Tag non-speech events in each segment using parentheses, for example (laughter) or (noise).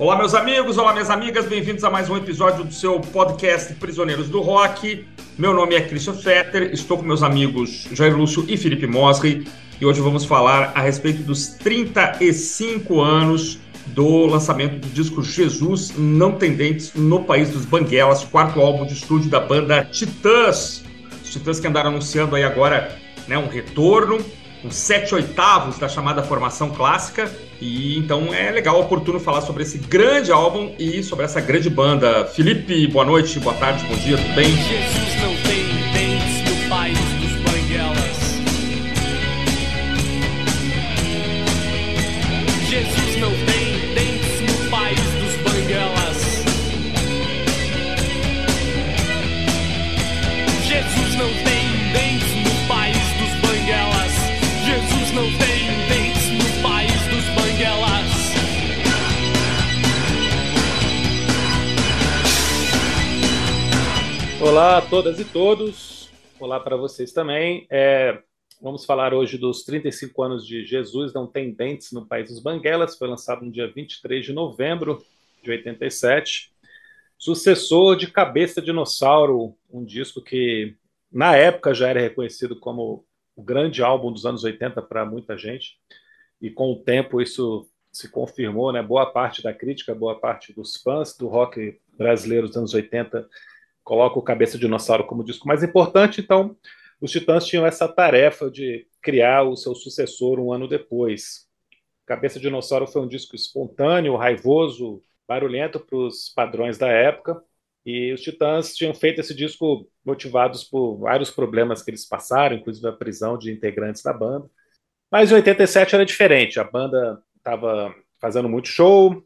Olá, meus amigos, olá, minhas amigas, bem-vindos a mais um episódio do seu podcast Prisioneiros do Rock. Meu nome é Christian Fetter, estou com meus amigos Jair Lúcio e Felipe Mosri e hoje vamos falar a respeito dos 35 anos do lançamento do disco Jesus Não Tem Dentes no País dos Banguelas, quarto álbum de estúdio da banda Titãs. Os Titãs que andaram anunciando aí agora né, um retorno, uns sete oitavos da chamada formação clássica. E então é legal, oportuno falar sobre esse grande álbum e sobre essa grande banda. Felipe, boa noite, boa tarde, bom dia, tudo bem? Jesus não Olá a todas e todos, olá para vocês também. É, vamos falar hoje dos 35 anos de Jesus Não Tem Dentes no País dos Banguelas, foi lançado no dia 23 de novembro de 87. Sucessor de Cabeça Dinossauro, um disco que na época já era reconhecido como o grande álbum dos anos 80 para muita gente, e com o tempo isso se confirmou, né? Boa parte da crítica, boa parte dos fãs do rock brasileiro dos anos 80 coloca o Cabeça Dinossauro como disco mais importante, então os Titãs tinham essa tarefa de criar o seu sucessor um ano depois. Cabeça Dinossauro foi um disco espontâneo, raivoso, barulhento para os padrões da época, e os Titãs tinham feito esse disco motivados por vários problemas que eles passaram, inclusive a prisão de integrantes da banda. Mas em 87 era diferente, a banda estava fazendo muito show,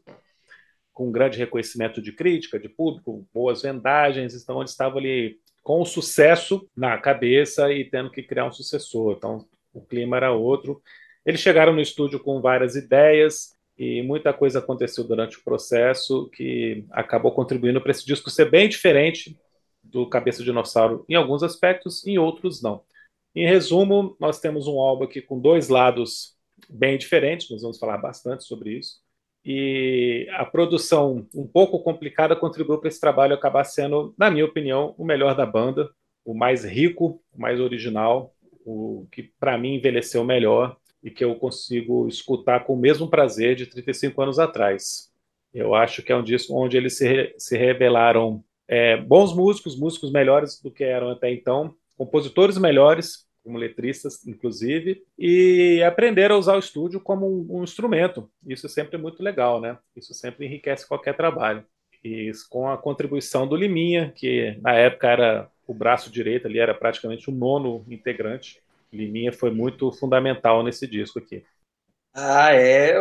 com grande reconhecimento de crítica, de público, boas vendagens, então eles estavam ali com o sucesso na cabeça e tendo que criar um sucessor. Então o clima era outro. Eles chegaram no estúdio com várias ideias e muita coisa aconteceu durante o processo que acabou contribuindo para esse disco ser bem diferente do Cabeça de Dinossauro em alguns aspectos, em outros não. Em resumo, nós temos um álbum aqui com dois lados bem diferentes, nós vamos falar bastante sobre isso e a produção um pouco complicada contribuiu para esse trabalho acabar sendo, na minha opinião, o melhor da banda, o mais rico, o mais original, o que para mim envelheceu melhor e que eu consigo escutar com o mesmo prazer de 35 anos atrás. Eu acho que é um disco onde eles se, se revelaram é, bons músicos, músicos melhores do que eram até então, compositores melhores, como letristas, inclusive, e aprender a usar o estúdio como um, um, instrumento. Isso é sempre muito legal, né? Isso sempre enriquece qualquer trabalho. E com a contribuição do Liminha, que na época era o braço direito ali, era praticamente o nono integrante. Liminha foi muito fundamental nesse disco aqui. Ah, é.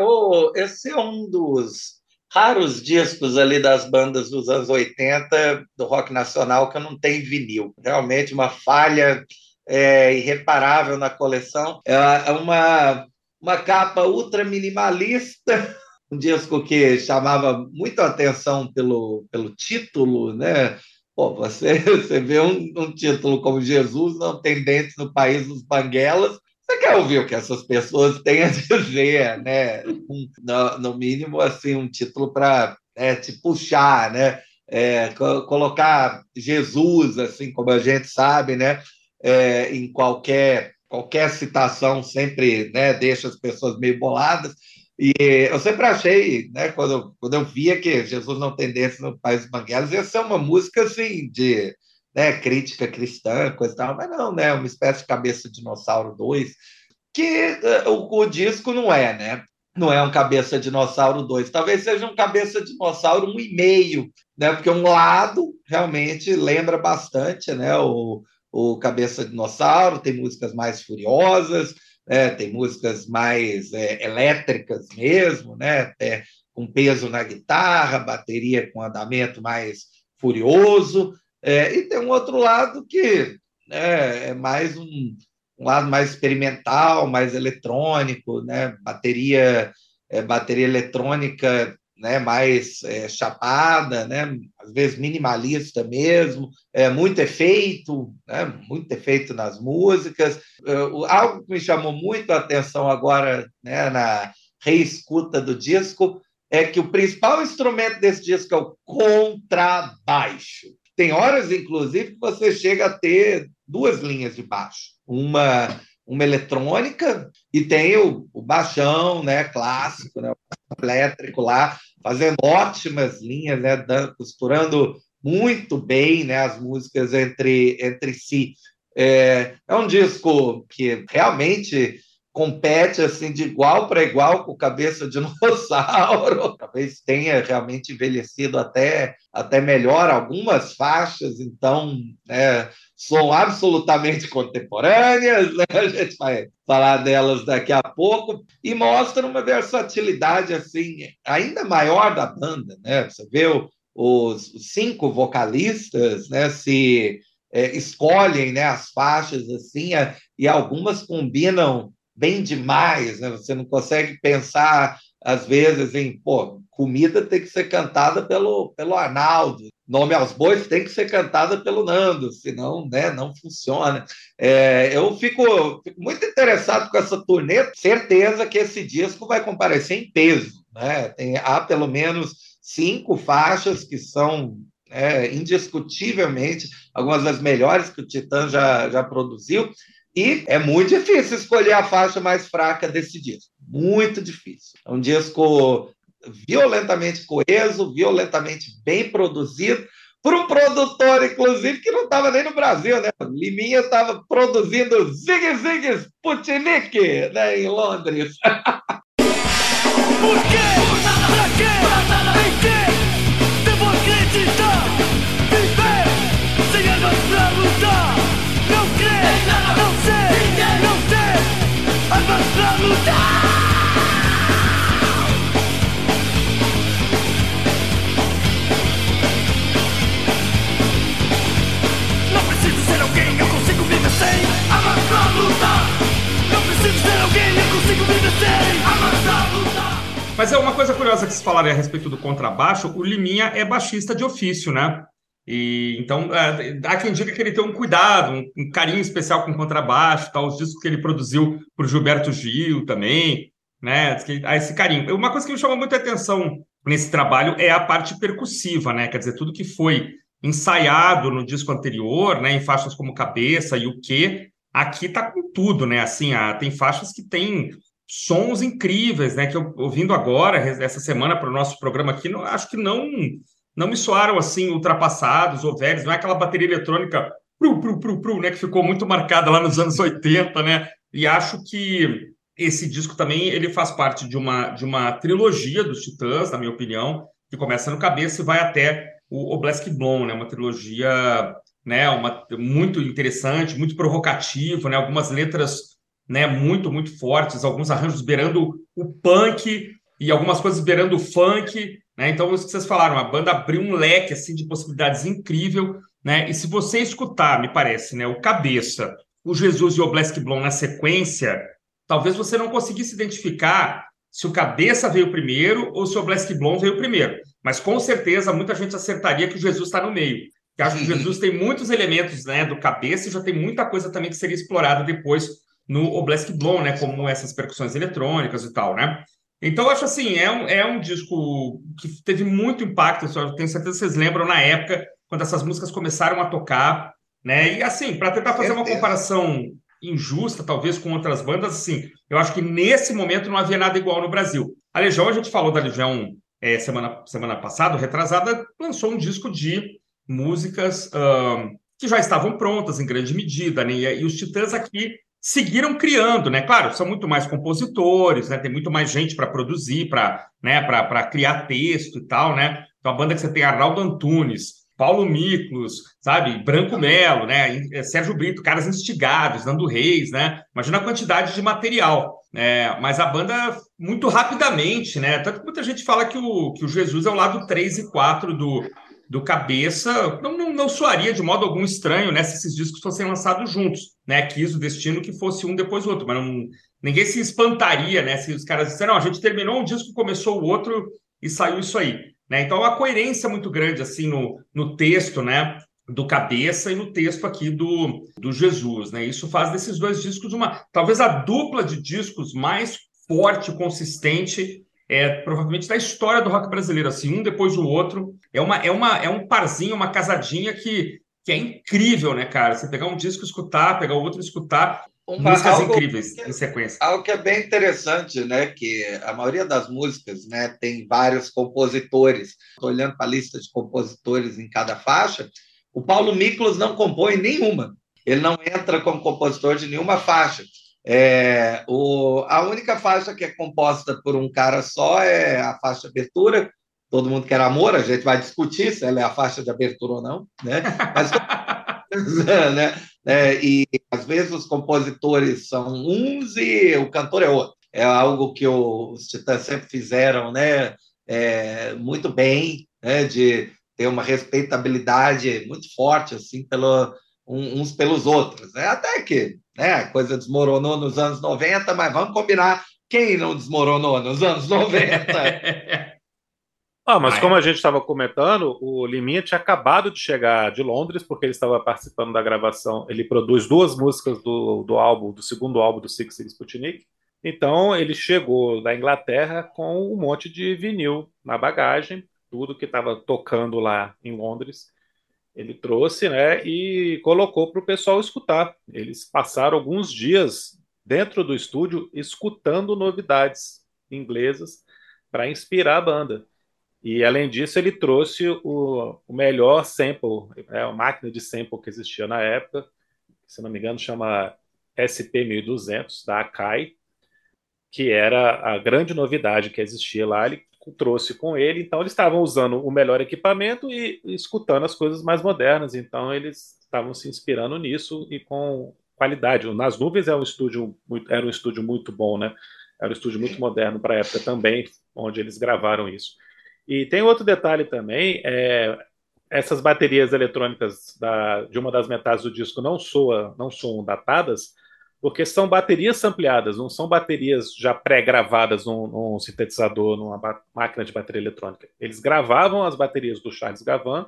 esse é um dos raros discos ali das bandas dos anos 80 do rock nacional que não tenho vinil. Realmente uma falha é, irreparável na coleção. É uma, uma capa ultra minimalista, (laughs) um disco que chamava muito a atenção pelo, pelo título, né? Pô, você, (laughs) você vê um, um título como Jesus não tem dentes no país dos banguelas, você quer ouvir o que essas pessoas têm a (laughs) dizer, né? Um, no, no, mínimo, assim, um título para é, te puxar, né? É, colocar Jesus, assim como a gente sabe, né? É, em qualquer, qualquer citação sempre né, deixa as pessoas meio boladas. E eu sempre achei, né, quando, quando eu via que Jesus não tem dentes no País dos Banguelas, ia ser uma música assim de né, crítica cristã, coisa e tal, mas não, né, uma espécie de Cabeça de Dinossauro 2, que uh, o, o, disco não é, né? Não é um Cabeça Dinossauro 2, talvez seja um Cabeça Dinossauro 1,5, né? Porque um lado realmente lembra bastante, né, o, o Cabeça Dinossauro, tem músicas mais furiosas, né? tem músicas mais é, elétricas mesmo, né? É, com peso na guitarra, bateria com andamento mais furioso, é, e tem um outro lado que né, é mais um, um, lado mais experimental, mais eletrônico, né? bateria, é, bateria eletrônica né, mais é, chapada, né, às vezes minimalista mesmo, é, muito efeito, né, muito efeito nas músicas. É, algo que me chamou muito a atenção agora né, na reescuta do disco é que o principal instrumento desse disco é o contrabaixo. Tem horas, inclusive, que você chega a ter duas linhas de baixo. Uma, uma eletrônica e tem o, o baixão né, clássico, né, elétrico lá, fazendo ótimas linhas, né, costurando muito bem né, as músicas entre, entre si. É, é um disco que realmente compete assim de igual para igual com Cabeça de Dinossauro. (laughs) Talvez tenha realmente envelhecido até, até melhor algumas faixas, então né, são absolutamente contemporâneas, né? a gente vai falar delas daqui a pouco, e mostra uma versatilidade assim ainda maior da banda. Né? Você vê os cinco vocalistas né, se é, escolhem né, as faixas assim, e algumas combinam bem demais, né? Você não consegue pensar às vezes em, pô, comida tem que ser cantada pelo, pelo Arnaldo, nome aos bois tem que ser cantada pelo Nando, senão né, não funciona. É, eu fico, fico, muito interessado com essa turnê, certeza que esse disco vai comparecer em peso. Né? Tem, há pelo menos cinco faixas que são é, indiscutivelmente algumas das melhores que o Titã já, já produziu, e é muito difícil escolher a faixa mais fraca desse disco. Muito difícil. É um disco violentamente coeso, violentamente bem produzido, por um produtor, inclusive, que não estava nem no Brasil, né? Liminha estava produzindo Zig Zig Sputnik né, em Londres. (laughs) Por quê? Pra quê? Mas é uma coisa curiosa que vocês falaram a respeito do contrabaixo, o Liminha é baixista de ofício, né? E então é, há quem diga que ele tem um cuidado, um, carinho especial com o contrabaixo, tal, os discos que ele produziu para o Gilberto Gil também, né? Há esse carinho. Uma coisa que me chama muita atenção nesse trabalho é a parte percussiva, né? Quer dizer, tudo que foi ensaiado no disco anterior, né? Em faixas como Cabeça e o quê, aqui tá com tudo, né? Assim, ah, tem faixas que tem sons incríveis, né? Que eu ouvindo agora essa semana para o nosso programa aqui, não, acho que não não me soaram assim ultrapassados ou velhos. Não é aquela bateria eletrônica pru, pru, pru, pru, né? Que ficou muito marcada lá nos anos 80, né? E acho que esse disco também ele faz parte de uma de uma trilogia dos Titãs, na minha opinião, que começa no cabeça e vai até o Oblast Blonde, né? Uma trilogia, né? Uma muito interessante, muito provocativa, né? Algumas letras né, muito, muito fortes, alguns arranjos beirando o punk e algumas coisas beirando o funk, né? Então, isso que vocês falaram, a banda abriu um leque assim de possibilidades incrível, né? E se você escutar, me parece, né, o Cabeça, o Jesus e o Oblast Blonde na sequência, talvez você não conseguisse identificar se o Cabeça veio primeiro ou se o Oblast Blonde veio primeiro. Mas com certeza muita gente acertaria que o Jesus está no meio. Que acho que Jesus tem muitos elementos, né, do Cabeça e já tem muita coisa também que seria explorada depois no Oblast Blonde, né, como essas percussões eletrônicas e tal, né? Então, eu acho assim, é um, é um disco que teve muito impacto, eu tenho certeza que vocês lembram na época, quando essas músicas começaram a tocar, né? E assim, para tentar fazer uma comparação injusta, talvez, com outras bandas, assim, eu acho que nesse momento não havia nada igual no Brasil. A Legião, a gente falou da Legião é, semana, semana passada, retrasada, lançou um disco de músicas uh, que já estavam prontas em grande medida, né? E, e os Titãs aqui seguiram criando, né? Claro, são muito mais compositores, né? Tem muito mais gente para produzir, para né? criar texto e tal, né? Então a banda que você tem Arnaldo Antunes, Paulo Miklos, sabe? Branco Melo, né? Sérgio Brito, caras instigados, Nando Reis, né? Imagina a quantidade de material. É, mas a banda, muito rapidamente, né? Tanto que muita gente fala que o, que o Jesus é o lado 3 e 4 do, do cabeça, não, não, não soaria de modo algum estranho né, se esses discos fossem lançados juntos. Né? Quis o destino que fosse um depois do outro, mas não, ninguém se espantaria né, se os caras disseram, não, a gente terminou um disco, começou o outro e saiu isso aí. Né? Então, a coerência muito grande assim no, no texto, né? do cabeça e no texto aqui do, do Jesus, né? Isso faz desses dois discos uma, talvez a dupla de discos mais forte, consistente é, provavelmente da história do rock brasileiro, assim, um depois do outro. É, uma, é, uma, é um parzinho, uma casadinha que, que é incrível, né, cara? Você pegar um disco, escutar, pegar o outro, escutar. Uma, músicas incríveis que, em sequência. Algo que é bem interessante, né? Que a maioria das músicas né, tem vários compositores. Estou olhando para a lista de compositores em cada faixa. O Paulo Miklos não compõe nenhuma. Ele não entra como compositor de nenhuma faixa. É, o, a única faixa que é composta por um cara só é a faixa de abertura. Todo mundo quer amor, a gente vai discutir se ela é a faixa de abertura ou não, né? Mas, (laughs) (laughs) né? É, e às vezes os compositores são uns e o cantor é outro. É algo que os Titãs sempre fizeram, né? É, muito bem, né? De ter uma respeitabilidade muito forte assim pelo, uns pelos outros. Né? Até que né, a coisa desmoronou nos anos 90, mas vamos combinar quem não desmoronou nos anos 90. (laughs) Ah, mas como a gente estava comentando, o Liminha tinha acabado de chegar de Londres, porque ele estava participando da gravação. Ele produz duas músicas do, do álbum, do segundo álbum do Six Six Sputnik. Então ele chegou da Inglaterra com um monte de vinil na bagagem, tudo que estava tocando lá em Londres ele trouxe né, e colocou para o pessoal escutar. Eles passaram alguns dias dentro do estúdio escutando novidades inglesas para inspirar a banda. E além disso, ele trouxe o, o melhor sample, é, a máquina de sample que existia na época, se não me engano, chama SP1200 da Akai, que era a grande novidade que existia lá. Ele trouxe com ele, então eles estavam usando o melhor equipamento e, escutando as coisas mais modernas, então eles estavam se inspirando nisso e com qualidade. Nas Nuvens é um estúdio era um estúdio muito bom, né? Era um estúdio muito moderno para a época também, onde eles gravaram isso. E tem outro detalhe também, é, essas baterias eletrônicas da, de uma das metades do disco não soa, não são datadas, porque são baterias ampliadas, não são baterias já pré-gravadas num, num, sintetizador, numa máquina de bateria eletrônica. Eles gravavam as baterias do Charles Gavan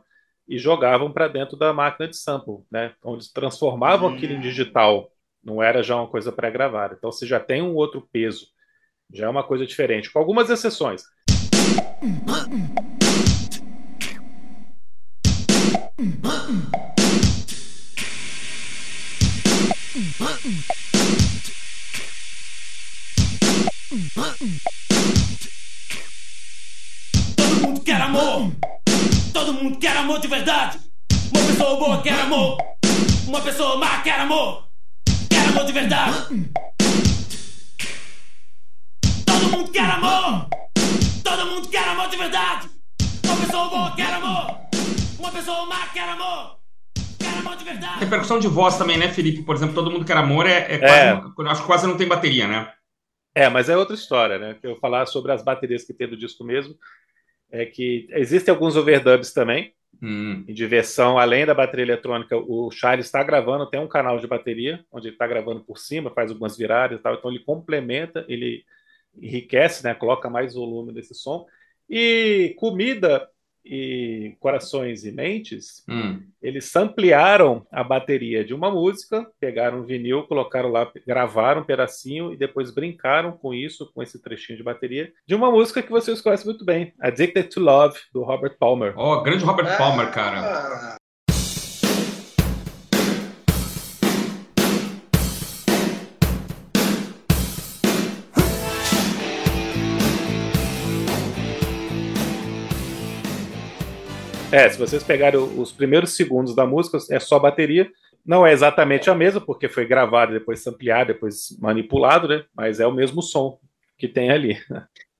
e jogavam para dentro da máquina de sample, né? Então eles transformavam aquilo em digital, não era já uma coisa pré-gravada. Então você já tem um outro peso, já é uma coisa diferente, com algumas exceções. Quer amor de verdade. Uma pessoa boa quer amor. Uma pessoa má quer amor. Quer amor de verdade. Todo mundo quer amor. Todo mundo quer amor de verdade. Uma pessoa boa quer amor. Uma pessoa má quer amor. Quer amor de verdade. Repercussão de voz também, né, Felipe? Por exemplo, Todo Mundo Quer Amor é, é quase. É. uma- acho que quase não tem bateria, né? É, mas é outra história, né? Que eu falar sobre as baterias que tem do disco mesmo. É que existem alguns overdubs também, Hum. diversão, além da bateria eletrônica, o Charles está gravando, tem um canal de bateria, onde ele está gravando por cima, faz algumas viradas e tal, então ele complementa, ele enriquece, né? Coloca mais volume desse som. E comida e corações e mentes, Hum. eles ampliaram a bateria de uma música, pegaram um vinil, colocaram lá, gravaram um pedacinho e depois brincaram com isso, com esse trechinho de bateria, de uma música que vocês conhecem muito bem, Addicted to Love, do Robert Palmer. Ó, grande Robert Palmer, cara. É, se vocês pegarem os primeiros segundos da música, é só bateria. Não é exatamente a mesma, porque foi gravado, depois ampliado, depois manipulado, né? Mas é o mesmo som que tem ali.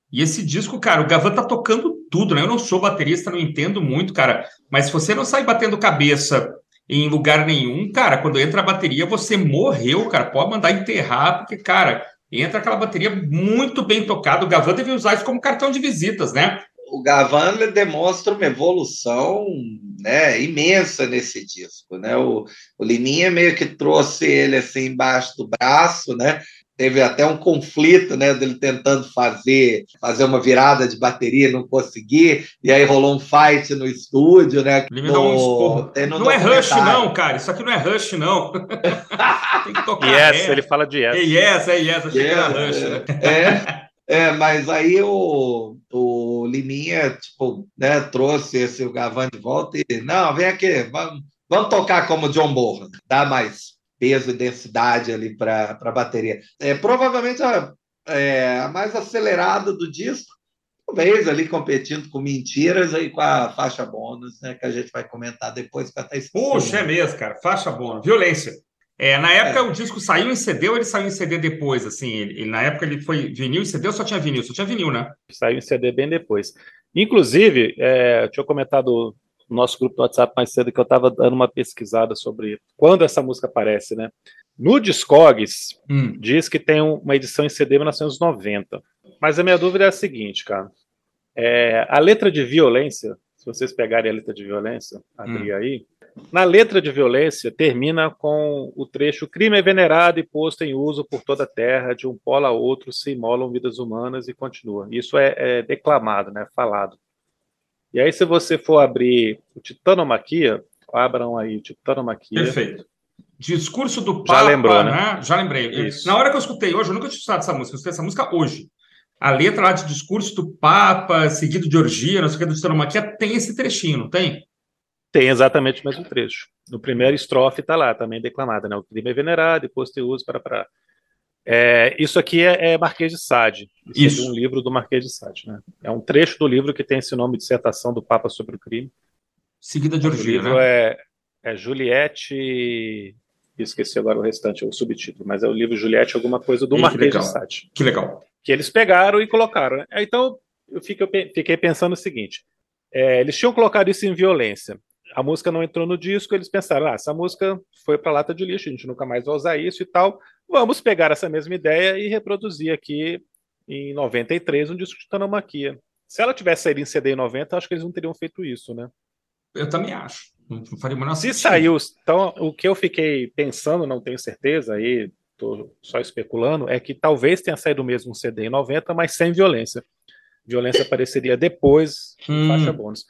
E esse disco, cara, o Gavan tá tocando tudo, né? Eu não sou baterista, não entendo muito, cara. Mas se você não sai batendo cabeça em lugar nenhum, cara, quando entra a bateria, você morreu, cara. Pode mandar enterrar, porque, cara, entra aquela bateria muito bem tocada. O Gavan deve usar isso como cartão de visitas, né? O Gavan demonstra uma evolução né, imensa nesse disco. Né? O, o Liminha meio que trouxe ele assim embaixo do braço, né? Teve até um conflito, né, dele tentando fazer fazer uma virada de bateria, não conseguir, e aí rolou um fight no estúdio, né? Dá um no- no Não é rush, não, cara. Isso aqui não é rush, não. (laughs) Tem que tocar. Yes, é. ele fala de yes. É yes, é yes. Achei que era É, rush, né? é. (laughs) É, mas aí o, o Liminha, tipo, né, trouxe esse Gavan de volta e, não, vem aqui, vamos, vamos tocar como John Bonham, dá mais peso e densidade ali para a bateria. É, provavelmente a, é, a mais acelerada do disco, talvez ali competindo com Mentiras e com a faixa bônus, né, que a gente vai comentar depois. Que até Puxa, é mesmo, cara, faixa bônus, violência. É, na época é. o disco saiu em CD ou ele saiu em CD depois, assim? Ele, na época ele foi vinil e CD ou só tinha vinil? Só tinha vinil, né? Saiu em CD bem depois. Inclusive, é, eu tinha comentado no nosso grupo do WhatsApp mais cedo que eu estava dando uma pesquisada sobre quando essa música aparece, né? No Discogs, hum. diz que tem uma edição em CD 1990. Mas a minha dúvida é a seguinte, cara. É, a letra de violência, se vocês pegarem a letra de violência, abrir hum. aí, na letra de violência, termina com o trecho: crime é venerado e posto em uso por toda a terra, de um polo a outro se imolam vidas humanas e continua. Isso é, é declamado, né, falado. E aí, se você for abrir o Titanomaquia, abram aí o Titanomaquia. Perfeito. Discurso do Papa. Já lembrou, né? né? Já lembrei. Isso. Na hora que eu escutei hoje, eu nunca tinha escutado essa música, eu escutei essa música hoje. A letra lá de discurso do Papa, seguido de orgia, não sei o que, do Titanomaquia, tem esse trechinho, não tem? Tem exatamente o mesmo trecho. No primeiro estrofe está lá, também declamada, né? O crime é venerado e posto uso para. para... É, isso aqui é, é, Marquês de Sade. Isso, isso. É um livro do Marquês de Sade. Né? É um trecho do livro que tem esse nome, Dissertação do Papa sobre o Crime. Seguida de orgia, né? é, é Juliette. Esqueci agora o restante, o subtítulo, mas é o livro Juliette, alguma coisa do Marquês de Sade. Que legal. Que eles pegaram e colocaram. Né? Então, eu fiquei pensando o seguinte: é, eles tinham colocado isso em violência a música não entrou no disco, eles pensaram, ah, essa música foi para lata de lixo, a gente nunca mais vai usar isso e tal. Vamos pegar essa mesma ideia e reproduzir aqui em 93 um disco de Tanomaquia. Se ela tivesse saído em CD em 90, acho que eles não teriam feito isso, né? Eu também acho. Não faria menor Se saiu, então o que eu fiquei pensando, não tenho certeza, aí estou só especulando, é que talvez tenha saído mesmo um CD em 90, mas sem violência. Violência apareceria depois, hum. faixa bônus.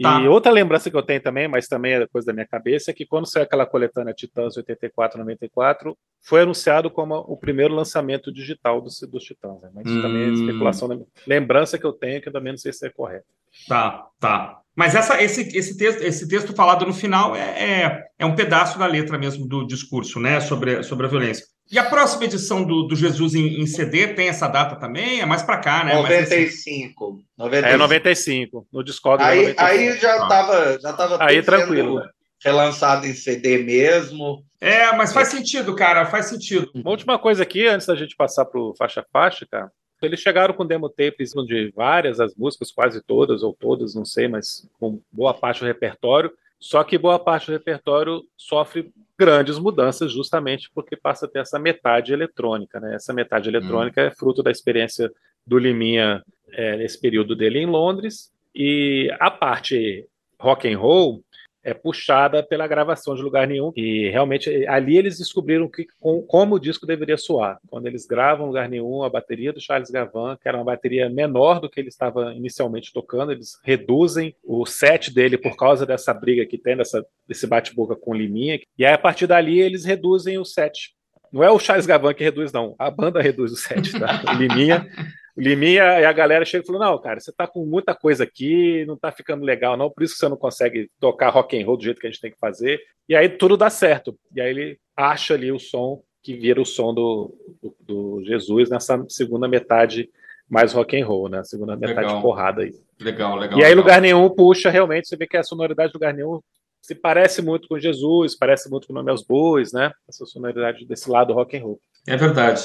Tá. E outra lembrança que eu tenho também, mas também é coisa da minha cabeça, é que quando saiu aquela coletânea Titãs 84-94, foi anunciado como o primeiro lançamento digital dos, dos Titãs. Né? Mas isso hum. também é hum. especulação, lembrança que eu tenho, que eu também não sei se é correto. Tá, tá. Mas essa, esse, esse, texto, esse texto falado no final é, é, é, um pedaço da letra mesmo do discurso, né, sobre, sobre a violência. E a próxima edição do, do Jesus em, em CD tem essa data também? É mais para cá, né? 95, 95. É 95, no Discord. Aí, 95. aí já estava já tava aí tranquilo. relançado em CD mesmo. É, mas faz sentido, cara, faz sentido. Uma última coisa aqui, antes da gente passar para o faixa faixa, cara. Eles chegaram com demo tapes de várias as músicas, quase todas ou todas, não sei, mas com boa parte do repertório. Só que boa parte do repertório sofre grandes mudanças justamente porque passa a ter essa metade eletrônica. Né? Essa metade eletrônica hum. é fruto da experiência do Liminha é, nesse período dele em Londres e a parte rock and roll é puxada pela gravação de lugar nenhum. E realmente ali eles descobriram que, com, como o disco deveria soar. Quando eles gravam lugar nenhum a bateria do Charles Gavan que era uma bateria menor do que ele estava inicialmente tocando eles reduzem o set dele por causa dessa briga que tem dessa, desse bate-boca com Liminha. E aí a partir dali eles reduzem o set. Não é o Charles Gavan que reduz não. A banda reduz o set tá? (laughs) Liminha Liminha e a galera chega e falou: Não, cara, você tá com muita coisa aqui, não tá ficando legal, não, por isso que você não consegue tocar rock and roll do jeito que a gente tem que fazer. E aí tudo dá certo. E aí ele acha ali o som que vira o som do, do, do Jesus nessa segunda metade mais rock and roll, né? Segunda metade legal. porrada aí. Legal, legal. E aí legal. lugar nenhum puxa realmente, você vê que a sonoridade do lugar nenhum se parece muito com Jesus, parece muito com o nome aos bois, né? Essa sonoridade desse lado rock and roll. É verdade.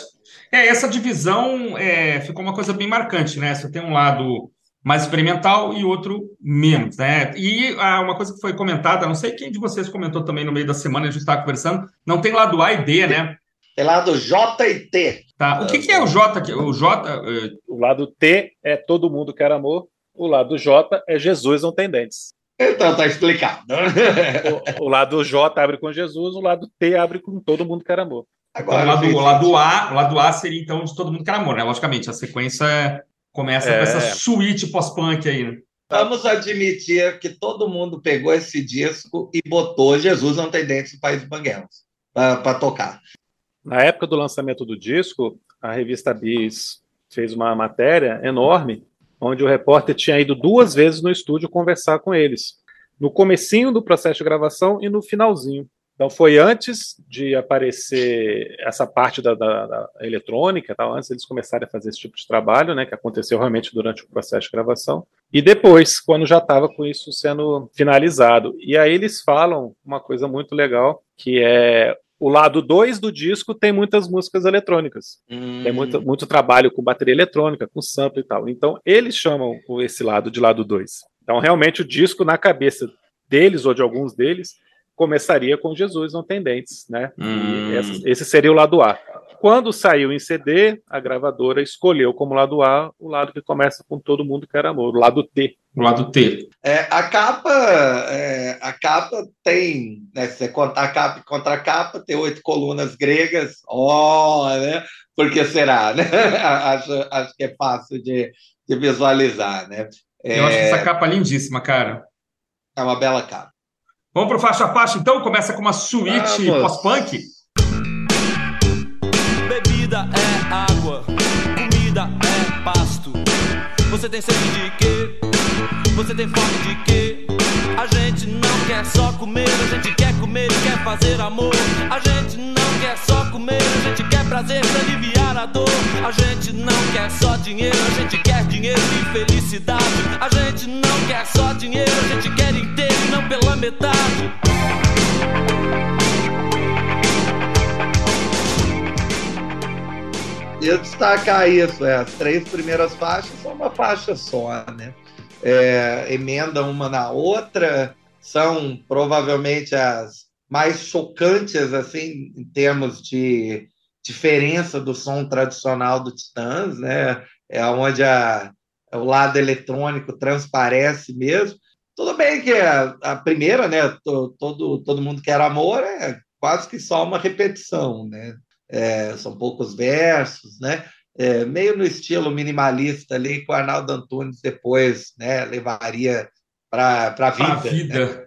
É, essa divisão é, ficou uma coisa bem marcante, né? Você tem um lado mais experimental e outro menos, né? E ah, uma coisa que foi comentada, não sei quem de vocês comentou também no meio da semana, a gente estava conversando, não tem lado A e D, né? Tem lado J e T. Tá. O que, que é o J? O J. Eh, o lado T é todo mundo quer amor. O lado J é Jesus não tem dentes. Então tá explicado. o, o lado J abre com Jesus, o lado T abre com todo mundo quer amor. Agora, então, o, lado, o lado A, o lado A seria então de todo mundo que era amor, né? Logicamente, a sequência começa é... com essa suíte pós-punk aí, né? Vamos admitir que todo mundo pegou esse disco e botou Jesus não tem dentes no País dos Banguelos para tocar. Na época do lançamento do disco, a revista Bis fez uma matéria enorme, onde o repórter tinha ido duas vezes no estúdio conversar com eles, no comecinho do processo de gravação e no finalzinho. Então foi antes de aparecer essa parte da, da, da eletrônica, tal, antes eles começarem a fazer esse tipo de trabalho, né, que aconteceu realmente durante o processo de gravação, e depois, quando já estava com isso sendo finalizado. E aí eles falam uma coisa muito legal, que é o lado 2 do disco tem muitas músicas eletrônicas. Hum. Tem muito, muito trabalho com bateria eletrônica, com sample e tal. Então, eles chamam esse lado de lado 2. Então, realmente, o disco na cabeça deles ou de alguns deles começaria com Jesus não tem dentes, né? Hum. Esse, esse, seria o lado A. Quando saiu em CD, a gravadora escolheu como lado A o lado que começa com todo mundo quer amor, o lado T. O lado T. É, a capa, é, a capa tem, né, se você contar capa e contra capa, tem oito colunas gregas. Ó, oh, né? Por que será, né? (laughs) acho, acho que é fácil de, de visualizar, né? É, Eu acho essa capa lindíssima, cara. É uma bela capa. Vamos para o faixa a faixa, então? Começa com uma suíte pós-punk. Você tem sede de quê? Você tem fome de quê? A gente não quer só comer, a gente quer comer e quer fazer amor. A gente não quer só comer, a gente quer prazer pra aliviar a dor. A gente não quer só dinheiro, a gente quer dinheiro e felicidade. A gente não quer só dinheiro, a gente quer inteiro e não pela metade. Eu destacar isso, é, as três primeiras faixas são uma faixa só, né? é, uma na outra, são provavelmente as mais chocantes assim em termos de diferença do som tradicional do Titãs, né? É onde a, o lado eletrônico transparece mesmo. Tudo bem que a, a primeira, né? Todo todo mundo quer amor é quase que só uma repetição, né? É, são poucos versos, né? é, meio no estilo minimalista ali, que o Arnaldo Antunes depois né, levaria para a vida, vida.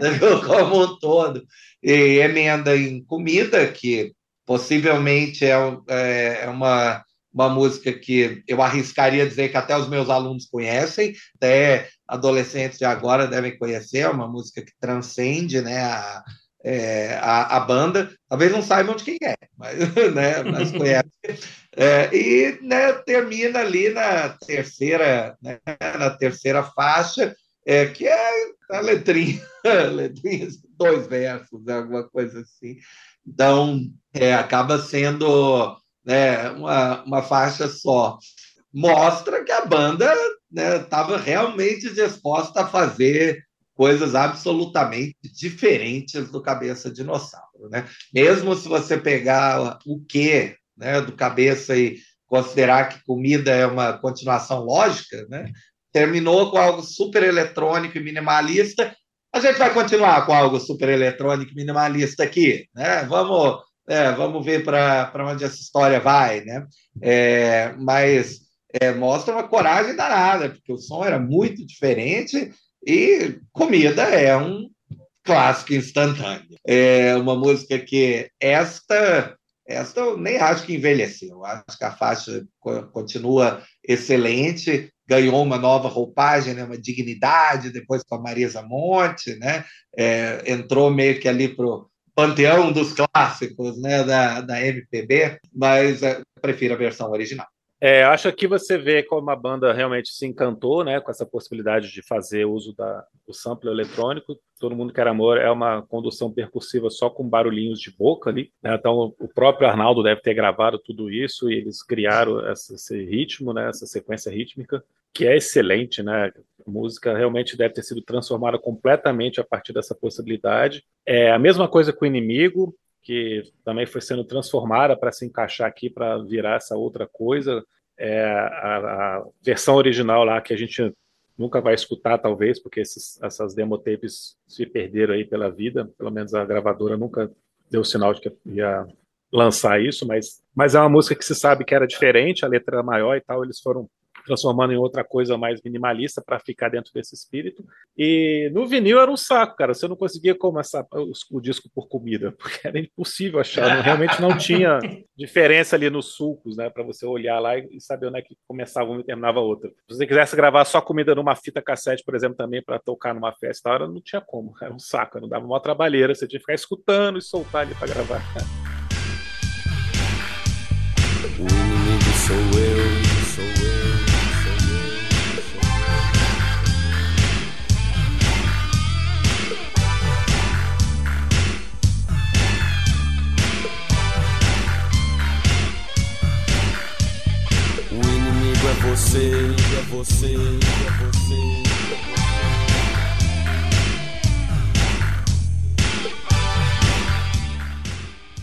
Né? (laughs) como um todo. E emenda em comida, que possivelmente é, é, é uma, uma música que eu arriscaria dizer que até os meus alunos conhecem, até adolescentes de agora devem conhecer, é uma música que transcende né, a, é, a, a, banda, talvez não saibam de quem é, mas, (laughs) né, mas conhecem. É, e né, termina ali na terceira, né, na terceira faixa, é, que é a letrinha, (laughs) letrinha dois versos, né, alguma coisa assim. Então, é, acaba sendo né, uma, uma faixa só. Mostra que a banda estava né, realmente disposta a fazer coisas absolutamente diferentes do Cabeça Dinossauro. Né? Mesmo se você pegar o que né, do cabeça e considerar que comida é uma continuação lógica, né, terminou com algo super eletrônico e minimalista. A gente vai continuar com algo super eletrônico e minimalista aqui, né? Vamos, é, vamos ver para onde essa história vai, né? É, mas é, mostra uma coragem danada, porque o som era muito diferente e comida é um clássico instantâneo. É uma música que esta essa eu nem acho que envelheceu. Acho que a faixa continua excelente, ganhou uma nova roupagem, né, uma dignidade, depois com a Marisa Monte, né, é, entrou meio que ali para o panteão dos clássicos né, da, da MPB, mas é, prefiro a versão original. É, acho que você vê como a banda realmente se encantou né, com essa possibilidade de fazer uso da, do sample eletrônico. Todo Mundo Quer Amor é uma condução percussiva só com barulhinhos de boca ali. Né? Então, o próprio Arnaldo deve ter gravado tudo isso e eles criaram essa, esse ritmo, né, essa sequência rítmica, que é excelente. Né? A música realmente deve ter sido transformada completamente a partir dessa possibilidade. É a mesma coisa com o Inimigo que também foi sendo transformada para se encaixar aqui, para virar essa outra coisa. É, a, a, versão original lá, que a gente nunca vai escutar, talvez, porque esses, essas demotapes se perderam aí pela vida, pelo menos a gravadora nunca deu sinal de que ia lançar isso, mas, mas é uma música que se sabe que era diferente, a letra era maior e tal, eles foram transformando em outra coisa mais minimalista para ficar dentro desse espírito. E no vinil era um saco, cara. Você não conseguia começar o, o disco por comida, (laughs) porque era impossível achar. Não, realmente não tinha (laughs) diferença ali nos sulcos, né? Para você olhar lá e saber onde é que começava uma e terminava outra. Se você quisesse gravar só comida numa fita cassete, por exemplo, também para tocar numa festa, hora não tinha como. Era um saco, não dava uma trabalheira. Você tinha que ficar escutando e soltar ali para gravar. O (laughs) inimigo sou eu, sou eu. Você, é você, é você.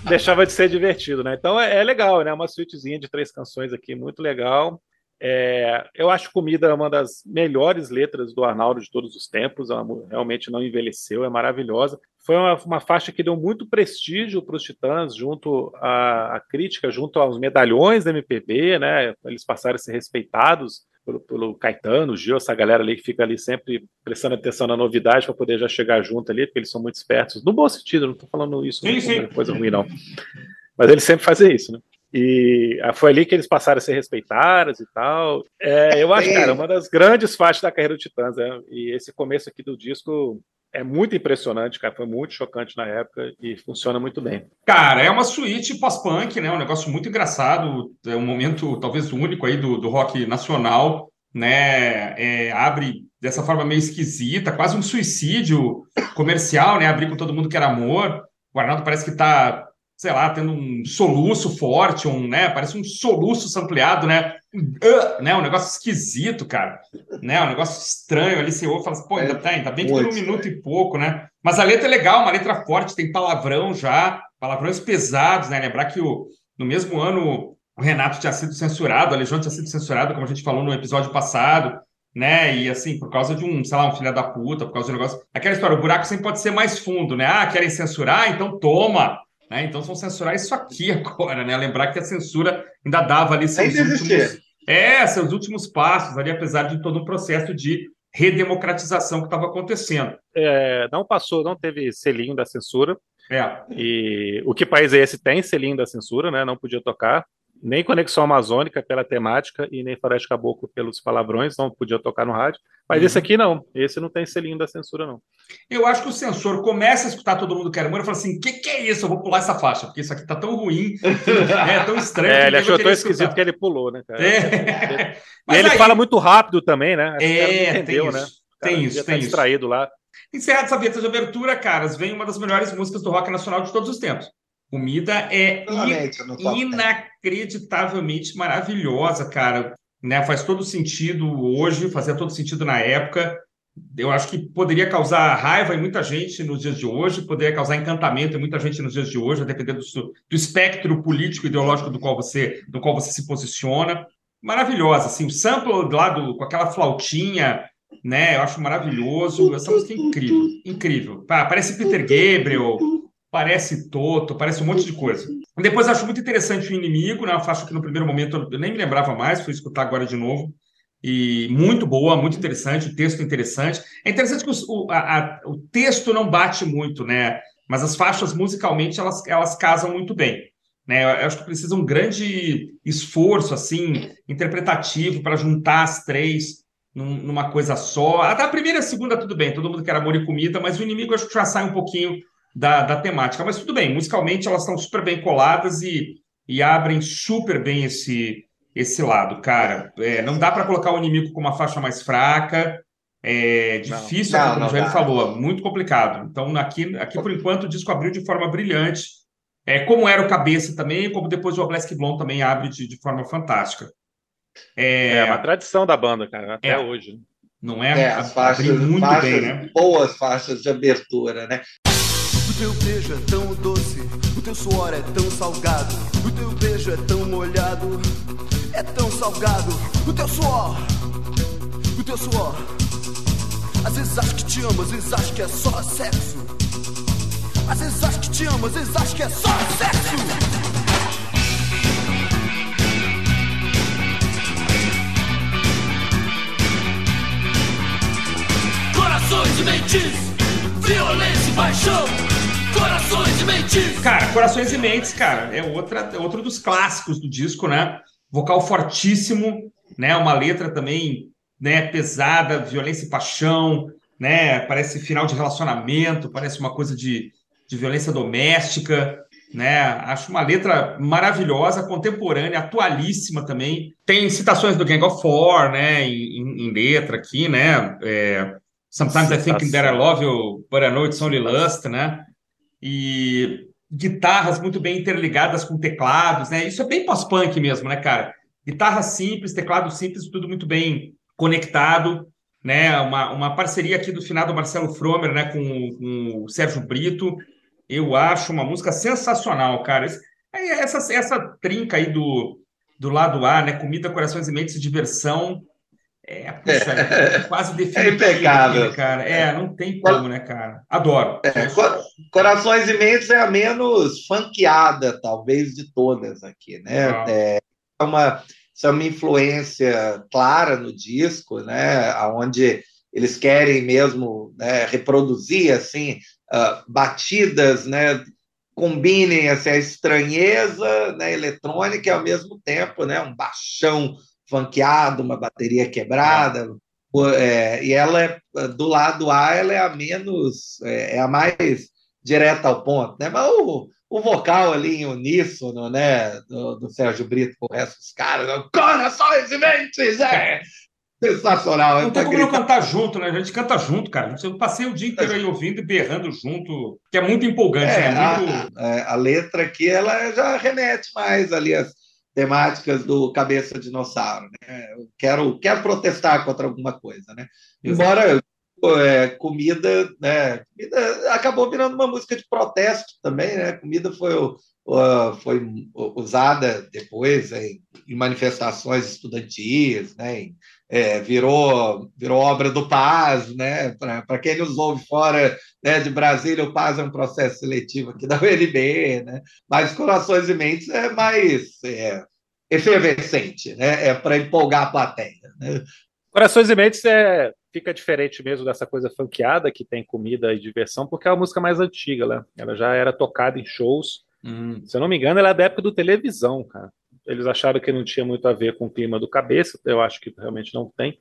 Deixava de ser divertido, né? Então é, é legal, né? Uma suítezinha de três canções aqui, muito legal. É, eu acho Comida uma das melhores letras do Arnaldo de todos os tempos. Ela realmente não envelheceu, é maravilhosa. Foi uma, uma faixa que deu muito prestígio para os Titãs, junto à, à, crítica, junto aos medalhões da MPB, né? Eles passaram a ser respeitados pelo, pelo Caetano, Gil, essa galera ali que fica ali sempre prestando atenção na novidade para poder já chegar junto ali, porque eles são muito espertos. No bom sentido, não estou falando isso como coisa ruim, não. Mas eles sempre fazem isso, né? E ah, foi ali que eles passaram a ser respeitados e tal. É, eu acho, cara, uma das grandes faixas da carreira do Titãs. Né? E esse começo aqui do disco é muito impressionante, cara. Foi muito chocante na época e funciona muito bem. Cara, é uma suíte pós-punk, né? Um negócio muito engraçado. É um momento talvez único aí do, do rock nacional, né? É, abre dessa forma meio esquisita, quase um suicídio comercial, né? Abrir com todo mundo que era amor. O Arnaldo parece que está sei lá, tendo um soluço forte, um, né? Parece um soluço sampleado, né? Uh, né? Um negócio esquisito, cara. Né? Um negócio estranho ali, você ouve e fala assim, pô, ainda, tá, ainda bem que tem um minuto e pouco, né? Mas a letra é legal, uma letra forte, tem palavrão já, palavrões pesados, né? Lembrar que o, no mesmo ano o Renato tinha sido censurado, a Legião tinha sido censurada, como a gente falou no episódio passado, né? E assim, por causa de um, sei lá, um filho da puta, por causa de um negócio. Aquela história, o buraco sempre pode ser mais fundo, né? Ah, querem censurar? Então toma! Né? Então, vão censurar isso aqui (laughs) agora, né? Lembrar que a censura ainda dava ali seus últimos, é, seus últimos passos, ali, apesar de todo um processo de redemocratização que estava acontecendo. É, não passou, não teve selinho da censura. É. E o que país é esse tem selinho da censura, né? Não podia tocar nem Conexão Amazônica pela temática e nem Floresta Caboclo pelos palavrões, não podia tocar no rádio. Mas uhum. esse aqui não, esse não tem selinho da censura, não. Eu acho que o censor começa a escutar todo mundo que era e fala assim: o que, que é isso? Eu vou pular essa faixa, porque isso aqui tá tão ruim, (laughs) é tão estranho. É, ele achou tão esquisito escutar. que ele pulou, né, cara? É. E (laughs) ele aí... fala muito rápido também, né? é, entendeu, tem isso. Né? Tem isso, tem isso. distraído lá. Encerrado essa vinheta de abertura, caras, vem uma das melhores músicas do rock nacional de todos os tempos. Comida é inacreditavelmente maravilhosa, cara. Né? Faz todo sentido hoje, fazia todo sentido na época. Eu acho que poderia causar raiva em muita gente nos dias de hoje, poderia causar encantamento em muita gente nos dias de hoje, a depender do, do espectro político ideológico do qual você, do qual você se posiciona. Maravilhosa, assim, o sample lá do, com aquela flautinha, né? Eu acho maravilhoso. Essa música é incrível, incrível. Parece Peter Gabriel, parece Toto, parece um monte de coisa. Depois acho muito interessante o Inimigo, né? Faixa que no primeiro momento eu nem me lembrava mais, fui escutar agora de novo. E muito boa, muito interessante, o texto interessante. É interessante que o, a, a, o texto não bate muito, né? Mas as faixas musicalmente elas, elas casam muito bem. Né? Eu acho que precisa um grande esforço assim interpretativo para juntar as três num, numa coisa só. Até a primeira e a segunda, tudo bem, todo mundo quer amor e comida, mas o inimigo acho que já sai um pouquinho da, da temática. Mas tudo bem, musicalmente elas estão super bem coladas e, e abrem super bem esse, esse lado, cara. É, não dá para colocar o inimigo com uma faixa mais fraca. É difícil, não, como o Jair falou, muito complicado. Então, aqui, aqui, por enquanto, o disco abriu de forma brilhante. É, como era o Cabeça também, como depois o Oblesk Blond também abre de, de forma fantástica. É... é uma tradição da banda, cara, até é. hoje. Não é? é as faixas, muito faixas, bem, né? Boas faixas de abertura, né? teu beijo é tão doce, o teu suor é tão salgado, o teu beijo é tão molhado, é tão salgado, o teu suor, o teu suor. Às vezes acho que te amo, às vezes acho que é só sexo. Às vezes acho que te amo, às vezes acho que é só sexo. corações e mentes, violência e paixão. Cara, Corações e Mentes, cara, é outra, é outro dos clássicos do disco, né? Vocal fortíssimo, né? Uma letra também, né? Pesada, violência e paixão, né? Parece final de relacionamento, parece uma coisa de, de violência doméstica, né? Acho uma letra maravilhosa, contemporânea, atualíssima também. Tem citações do Gang of Four, né? Em, em, em letra aqui, né? É, Sometimes I think that I love you, but I know it's only lust, né? E guitarras muito bem interligadas com teclados, né? Isso é bem pós-punk mesmo, né, cara? Guitarra simples, teclado simples, tudo muito bem conectado, né? Uma, uma parceria aqui do finado Marcelo Fromer, né, com, com o Sérgio Brito. Eu acho uma música sensacional, cara. Essa, essa trinca aí do, do lado A, né? Comida, corações e mentes, diversão, é, puxa, é, quase definitivo. É impecável. Né, cara. É, não tem como, né, cara? Adoro. É, Corações Imensos é a menos funkeada, talvez, de todas aqui, né? É uma, é uma influência clara no disco, né? Onde eles querem mesmo né, reproduzir, assim, uh, batidas, né? Combinem assim, a estranheza né, eletrônica e, ao mesmo tempo, né, um baixão funkeado, uma bateria quebrada. É, e ela é, do lado A, ela é a menos, é, é a mais direta ao ponto, né? Mas o, o vocal ali em uníssono, né, do, do Sérgio Brito com o resto dos caras, corações e mentes, é sensacional. Não tem como não cantar junto, né? A gente canta junto, cara. Eu passei o dia inteiro aí ouvindo e berrando junto, que é muito empolgante, é, né? Muito... A, é, a, letra aqui, ela já remete mais ali às temáticas do cabeça dinossauro. Né? Eu quero, quero protestar contra alguma coisa. Né? Embora é, comida, né? comida acabou virando uma música de protesto também. Né? Comida foi, foi usada depois em, em manifestações estudantis, né? Em, é, virou, virou obra do Paz, né? Para quem nos ouve fora né, de Brasília, o Paz é um processo seletivo aqui da (laughs) UNB, né? Mas Corações e Mentes é mais é, efervescente, né? É para empolgar a plateia. Né? Corações e Mentes é, fica diferente mesmo dessa coisa funkeada que tem comida e diversão, porque é uma música mais antiga, né? Ela já era tocada em shows. Hum. Se eu não me engano, ela é da época do televisão, cara eles acharam que não tinha muito a ver com o clima do cabeça, eu acho que realmente não tem.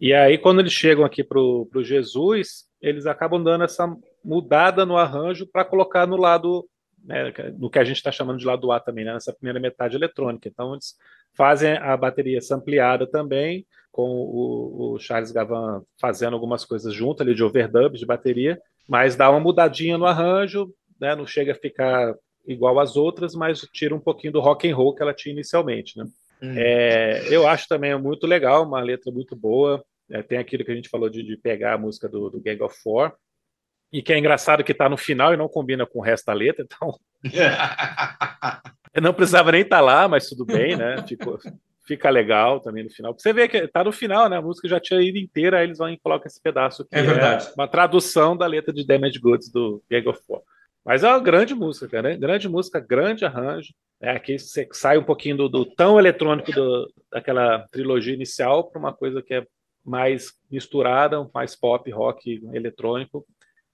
E aí, quando eles chegam aqui para o Jesus, eles acabam dando essa mudada no arranjo para colocar no lado, né, no que a gente está chamando de lado A também, né, nessa primeira metade eletrônica. Então, eles fazem a bateria sampleada também, com o, o Charles Gavan fazendo algumas coisas junto ali de overdub de bateria, mas dá uma mudadinha no arranjo, né, não chega a ficar igual às outras, mas tira um pouquinho do rock and roll que ela tinha inicialmente, né? Hum. É, eu acho também muito legal, uma letra muito boa. É, tem aquilo que a gente falou de, de pegar a música do, do, Gang of Four, e que é engraçado que está no final e não combina com o resto da letra, então. (laughs) eu não precisava nem estar tá lá, mas tudo bem, né? Ficou, fica legal também no final. Você vê que está no final, né? A música já tinha ido inteira, aí eles vão e colocam esse pedaço que é, verdade. É uma tradução da letra de Damage Goods do Gang of Four. Mas é uma grande música, cara. Né? Grande música, grande arranjo. É, aqui você sai um pouquinho do, do tão eletrônico do, daquela trilogia inicial para uma coisa que é mais misturada, mais pop, rock, eletrônico.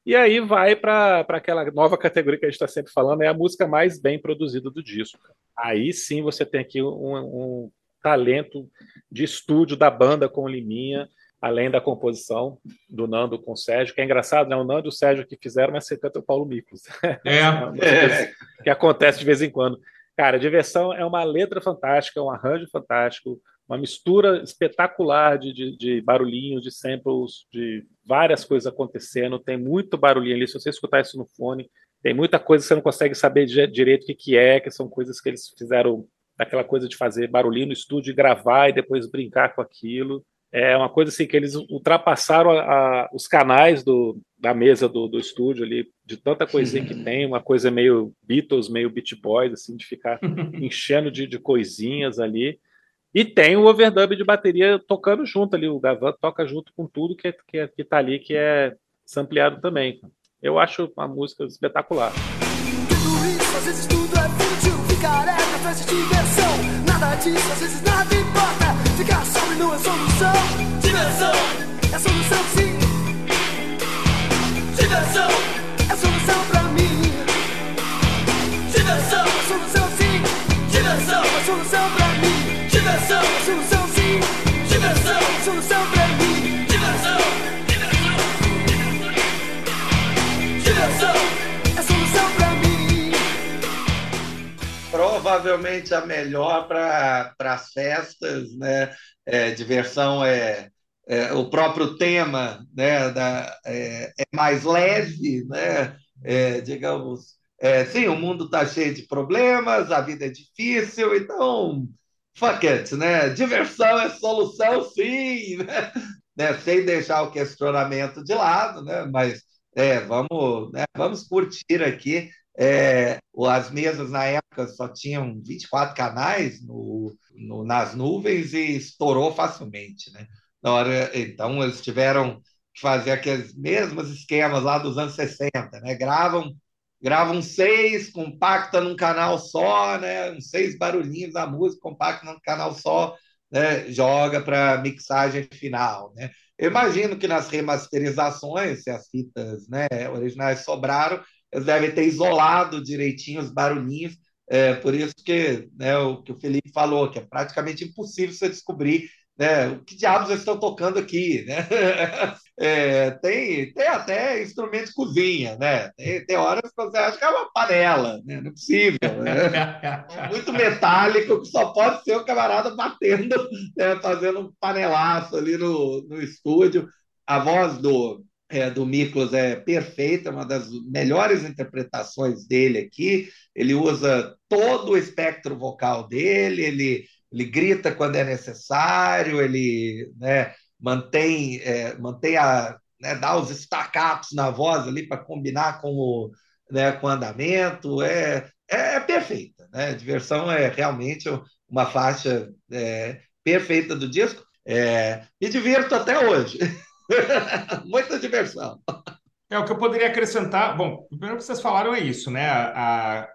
E aí vai para aquela nova categoria que a gente está sempre falando, é a música mais bem produzida do disco. Aí sim você tem aqui um, um talento de estúdio da banda com Liminha, além da composição do Nando com o Sérgio, que é engraçado, né? O Nando e o Sérgio que fizeram, mas você canta o Paulo Miklos. É. (laughs) é que acontece de vez em quando. Cara, diversão é uma letra fantástica, um arranjo fantástico, uma mistura espetacular de, de, de barulhinhos, de samples, de várias coisas acontecendo. Tem muito barulhinho ali. Se você escutar isso no fone, tem muita coisa que você não consegue saber direito o que, que é, que são coisas que eles fizeram, aquela coisa de fazer barulhinho no estúdio, gravar e depois brincar com aquilo é uma coisa assim que eles ultrapassaram a, a, os canais do, da mesa do, do, estúdio ali, de tanta coisinha que tem, uma coisa meio Beatles, meio Beat Boys, assim, de ficar (laughs) enchendo de, de coisinhas ali. E tem o overdub de bateria tocando junto ali, o Gavan toca junto com tudo que, que, que tá ali, que é sampleado também. Eu acho uma música espetacular. Tudo isso, às vezes tudo é fútil, ficar é diversão. Nada disso, às vezes nada importa. Ficar sóbrio não é solução. Diversão é solução sim. Diversão é solução pra mim. Diversão, a solução sim. Diversão, a solução pra mim. Diversão, a solução sim. Diversão, a solução pra mim. Provavelmente a melhor para as festas, né? É, diversão é, é, o próprio tema, né? Da, é, é mais leve, né? É, digamos, é, sim, o mundo está cheio de problemas, a vida é difícil, então fuck it, né? Diversão é solução, sim, (laughs) né? né? Sem deixar o questionamento de lado, né? Mas é, vamos, né? vamos curtir aqui. É, as mesas na época só tinham 24 canais no, no, nas nuvens e estourou facilmente, né? Na hora, então eles tiveram que fazer aqueles mesmos esquemas lá dos anos 60, né? Gravam gravam seis, compacta num canal só, né? Uns seis barulhinhos da música, compacta num canal só, né? Joga para mixagem final, né? Eu imagino que nas remasterizações, se as fitas né, originais sobraram, eles devem ter isolado direitinho os barulhinhos. É, por isso que né, o que o Felipe falou, que é praticamente impossível você descobrir né? O que diabos eles estão tocando aqui, né? (laughs) É, tem, tem até instrumento de cozinha, né? Tem, tem horas que você acha que é uma panela, né? Não é possível. Né? (laughs) Muito metálico que só pode ser o camarada batendo, né? fazendo um panelaço ali no, no estúdio. A voz do, é, do Miklos é perfeita, uma das melhores interpretações dele aqui. Ele usa todo o espectro vocal dele, ele ele grita quando é necessário, ele né, mantém, é, mantém a, né, dá os estacatos na voz ali para combinar com o, né, com o andamento, é, é, é perfeita. Né? A diversão é realmente uma faixa é, perfeita do disco. É, me divirto até hoje. (laughs) (laughs) Muita diversão. É, o que eu poderia acrescentar, bom, o primeiro que vocês falaram é isso, né? A,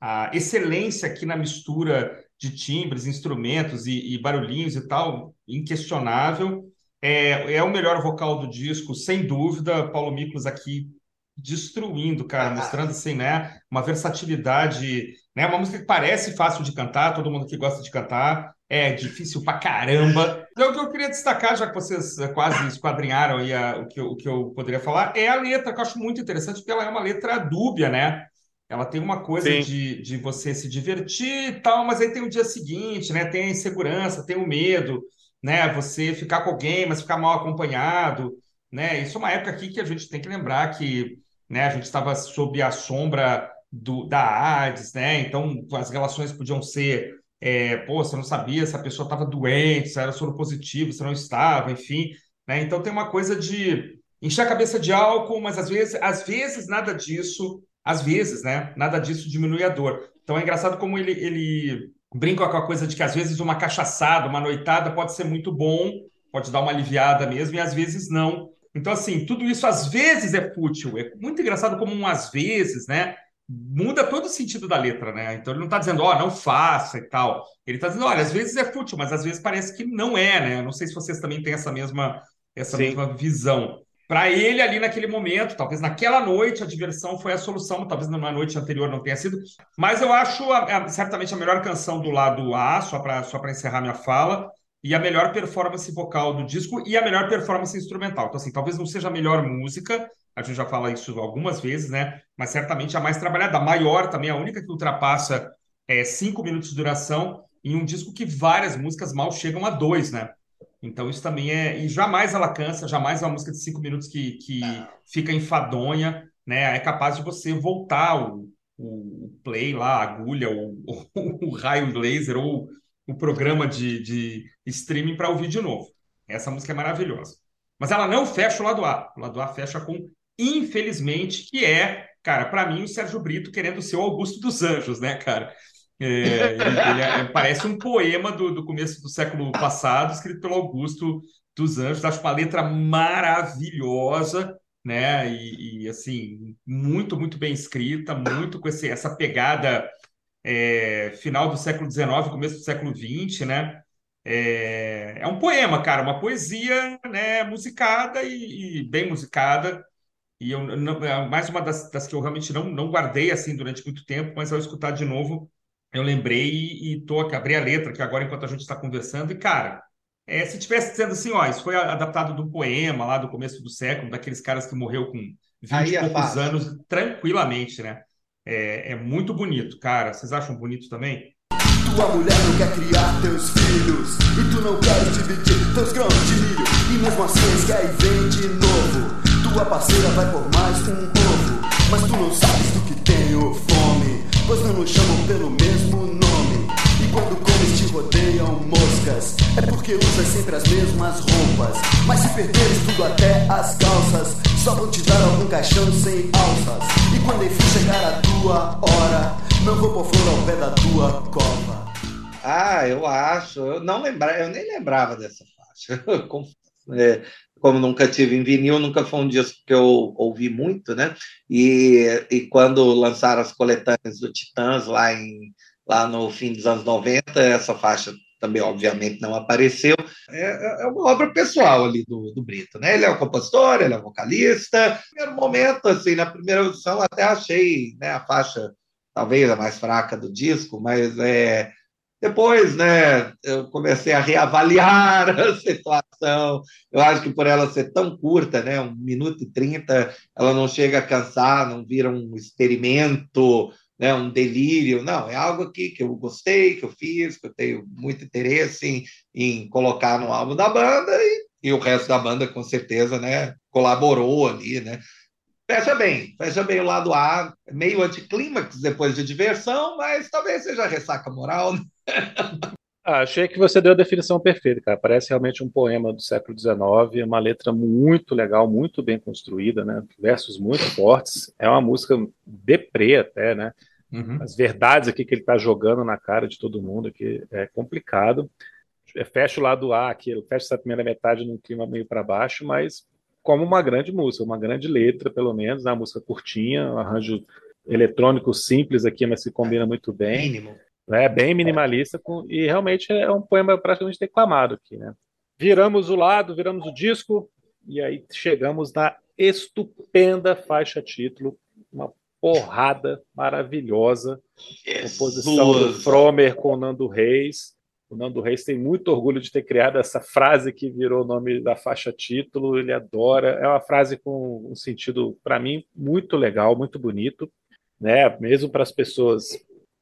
a excelência aqui na mistura de timbres, instrumentos e, e barulhinhos e tal, inquestionável. É, é o melhor vocal do disco, sem dúvida. Paulo Miklos aqui destruindo, cara, mostrando assim, né, uma versatilidade, né, uma música que parece fácil de cantar, todo mundo que gosta de cantar, é difícil pra caramba. Então, o que eu queria destacar, já que vocês quase esquadrinharam aí a, o, que eu, o que eu poderia falar, é a letra, que eu acho muito interessante, porque ela é uma letra dúbia, né? Ela tem uma coisa de, de você se divertir e tal, mas aí tem o dia seguinte, né? Tem a insegurança, tem o medo, né? Você ficar com alguém, mas ficar mal acompanhado, né? Isso é uma época aqui que a gente tem que lembrar que, né? A gente estava sob a sombra do, da AIDS, né? Então as relações podiam ser, é, pô, você não sabia se a pessoa estava doente, se era soropositivo, se não estava, enfim, né? Então tem uma coisa de encher a cabeça de álcool, mas às vezes, às vezes nada disso às vezes, né? Nada disso diminui a dor. Então é engraçado como ele, ele brinca com a coisa de que às vezes uma cachaçada, uma noitada pode ser muito bom, pode dar uma aliviada mesmo, e às vezes não. Então, assim, tudo isso às vezes é fútil. É muito engraçado como um às vezes, né? Muda todo o sentido da letra, né? Então ele não está dizendo, ó, oh, não faça e tal. Ele está dizendo, olha, às vezes é fútil, mas às vezes parece que não é, né? Não sei se vocês também têm essa mesma, essa mesma visão. Para ele, ali naquele momento, talvez naquela noite, a diversão foi a solução, talvez numa noite anterior não tenha sido, mas eu acho a, a, certamente a melhor canção do lado A, só para só encerrar minha fala, e a melhor performance vocal do disco e a melhor performance instrumental. Então, assim, talvez não seja a melhor música, a gente já fala isso algumas vezes, né? Mas certamente a mais trabalhada, a maior também, a única que ultrapassa é, cinco minutos de duração em um disco que várias músicas mal chegam a dois, né? Então isso também é. E jamais ela cansa, jamais é uma música de cinco minutos que, que fica enfadonha, né? É capaz de você voltar o, o play lá, a agulha, o, o, (laughs) o raio laser ou o programa de, de streaming para ouvir de novo. Essa música é maravilhosa. Mas ela não fecha o lado A. O lado A fecha com Infelizmente, que é, cara, para mim, o Sérgio Brito querendo ser o Augusto dos Anjos, né, cara? É, ele, ele é, parece um poema do, do começo do século passado, escrito pelo Augusto dos Anjos. Acho uma letra maravilhosa, né? E, e, assim, muito, muito bem escrita, muito com esse, essa pegada é, final do século XIX, começo do século XX, né? É, é um poema, cara, uma poesia, né? Musicada e, e bem musicada. E eu não, é mais uma das, das, que eu realmente não, não guardei assim durante muito tempo, mas ao escutar de novo, eu lembrei e, e tô, abri a letra que agora enquanto a gente está conversando, e cara, é, se tivesse dizendo assim, ó, isso foi adaptado de um poema lá do começo do século, daqueles caras que morreu com 20 e é poucos fácil. anos, tranquilamente, né? É, é muito bonito, cara. Vocês acham bonito também? Tua mulher não quer criar teus filhos E tu não queres dividir teus grãos de milho E mesmo assim eles querem vem de novo Tua parceira vai por mais um ovo Mas tu não sabes do que tenho fome Pois não nos chamam pelo mesmo nome E quando comes te rodeiam moscas É porque usas sempre as mesmas roupas Mas se perderes tudo até as calças Só vão te dar algum caixão sem alças E quando enfim chegar a tua hora Não vou por flor ao pé da tua cova ah, eu acho. Eu não lembrava, eu nem lembrava dessa faixa. (laughs) é, como nunca tive em vinil, nunca foi um disco que eu ouvi muito, né? E, e quando lançaram as coletâneas do Titãs lá, em, lá no fim dos anos 90, essa faixa também, obviamente, não apareceu. É, é, é uma obra pessoal ali do, do Brito, né? Ele é o compositor, ele é o vocalista. No primeiro momento, assim, na primeira audição, até achei né, a faixa talvez a mais fraca do disco, mas é, depois, né, eu comecei a reavaliar (laughs) a situação. Eu acho que por ela ser tão curta, né, um minuto e trinta, ela não chega a cansar, não vira um experimento, né, um delírio. Não, é algo aqui que eu gostei, que eu fiz, que eu tenho muito interesse em, em colocar no álbum da banda e, e o resto da banda, com certeza, né, colaborou ali, né. Fecha bem, fecha bem o lado A, meio anticlímax depois de diversão, mas talvez seja ressaca moral. Né? (laughs) Ah, achei que você deu a definição perfeita, cara. Parece realmente um poema do século XIX, uma letra muito legal, muito bem construída, né? Versos muito fortes. É uma música deprê até, né? Uhum. As verdades aqui que ele está jogando na cara de todo mundo aqui é complicado. É, fecha o lado A aqui, fecha essa primeira metade num clima meio para baixo, mas como uma grande música, uma grande letra, pelo menos, né? uma música curtinha, um arranjo eletrônico simples aqui, mas que combina muito bem. Mínimo né, bem minimalista, com, e realmente é um poema praticamente declamado aqui. Né? Viramos o lado, viramos o disco, e aí chegamos na estupenda faixa título, uma porrada maravilhosa, Jesus. composição do Fromer com o Nando Reis. O Nando Reis tem muito orgulho de ter criado essa frase que virou o nome da faixa título, ele adora. É uma frase com um sentido, para mim, muito legal, muito bonito, né? mesmo para as pessoas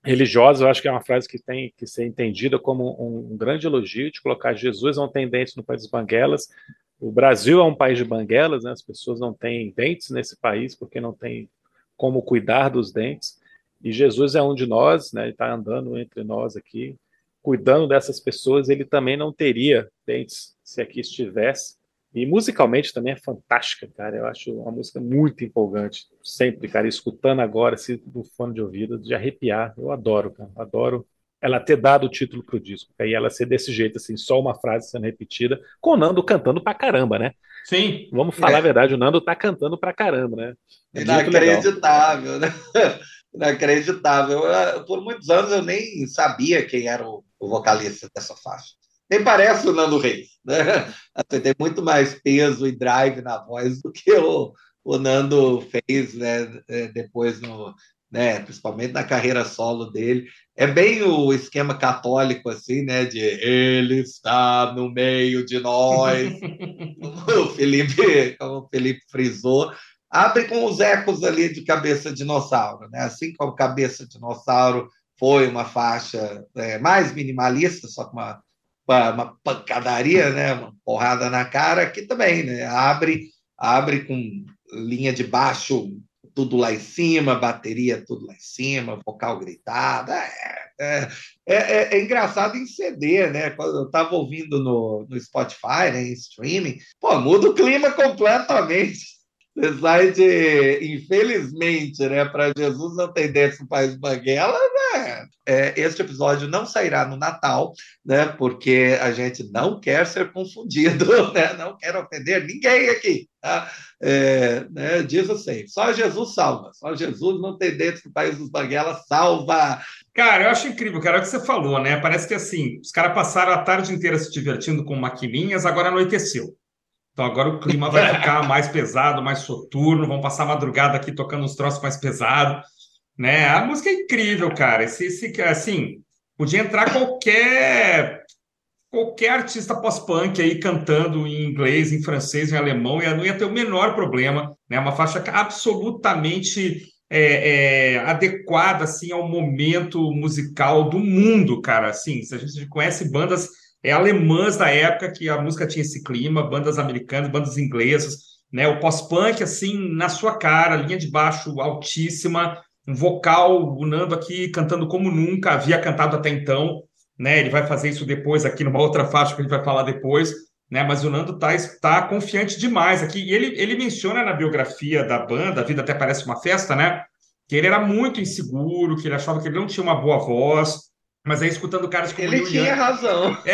religiosa, eu acho que é uma frase que tem que ser entendida como um, grande elogio de colocar Jesus é um tendência no país dos banguelas. O Brasil é um país de banguelas, né? as pessoas não têm dentes nesse país porque não tem como cuidar dos dentes. E Jesus é um de nós, né? ele está andando entre nós aqui, cuidando dessas pessoas. Ele também não teria dentes se aqui estivesse. E musicalmente também é fantástica, cara. Eu acho uma música muito empolgante. Sempre, cara, escutando agora, assim, no fone de ouvido, de arrepiar. Eu adoro, cara. Adoro ela ter dado o título pro disco. E ela ser desse jeito, assim, só uma frase sendo repetida, com o Nando cantando pra caramba, né? Sim. Vamos falar é. a verdade, o Nando tá cantando pra caramba, né? É Inacreditável, né? (laughs) Inacreditável. Por muitos anos eu nem sabia quem era o vocalista dessa faixa nem parece o Nando Reis. Né? Você tem muito mais peso e drive na voz do que o, o Nando fez né, é, depois, no, né, principalmente na carreira solo dele. É bem o esquema católico, assim, né? De ele está no meio de nós. o Felipe, como o Felipe frisou, abre com os ecos ali de cabeça dinossauro, né? Assim como cabeça dinossauro foi uma faixa é, mais minimalista, só com uma uma pancadaria, né? uma porrada na cara, aqui também, né? Abre, abre com linha de baixo tudo lá em cima, bateria tudo lá em cima, vocal gritado. É, é, é, é engraçado em CD, né? Quando eu estava ouvindo no, no Spotify, né, em streaming, pô, muda o clima completamente. (laughs) Você sai de, infelizmente, né, para Jesus não tem do País Banguela, né? É, este episódio não sairá no Natal, né, porque a gente não quer ser confundido, (laughs) né, não quer ofender ninguém aqui. Tá? É, né, diz assim, só Jesus salva, só Jesus não tem dentro do País dos Banguela, salva. Cara, eu acho incrível, cara, é o que você falou, né? Parece que assim, os caras passaram a tarde inteira se divertindo com maquininhas, agora anoiteceu. Então agora o clima vai (laughs) ficar mais pesado, mais soturno, vão passar a madrugada aqui tocando uns troços mais pesados, né? A música é incrível, cara. Esse, esse assim, podia entrar qualquer qualquer artista pós-punk aí cantando em inglês, em francês, em alemão, e não ia ter o menor problema, né? Uma faixa absolutamente é, é, adequada assim ao momento musical do mundo, cara. Assim, se a gente conhece bandas é, alemãs da época que a música tinha esse clima, bandas americanas, bandas inglesas, né? O pós-punk assim na sua cara, linha de baixo altíssima, um vocal, o Nando aqui cantando como nunca havia cantado até então né? Ele vai fazer isso depois aqui numa outra faixa que a gente vai falar depois, né? Mas o Nando tá, tá confiante demais aqui. E ele, ele menciona na biografia da banda, a vida até parece uma festa, né? Que ele era muito inseguro, que ele achava que ele não tinha uma boa voz, mas aí escutando caras como ele Neil tinha Young... razão. (laughs)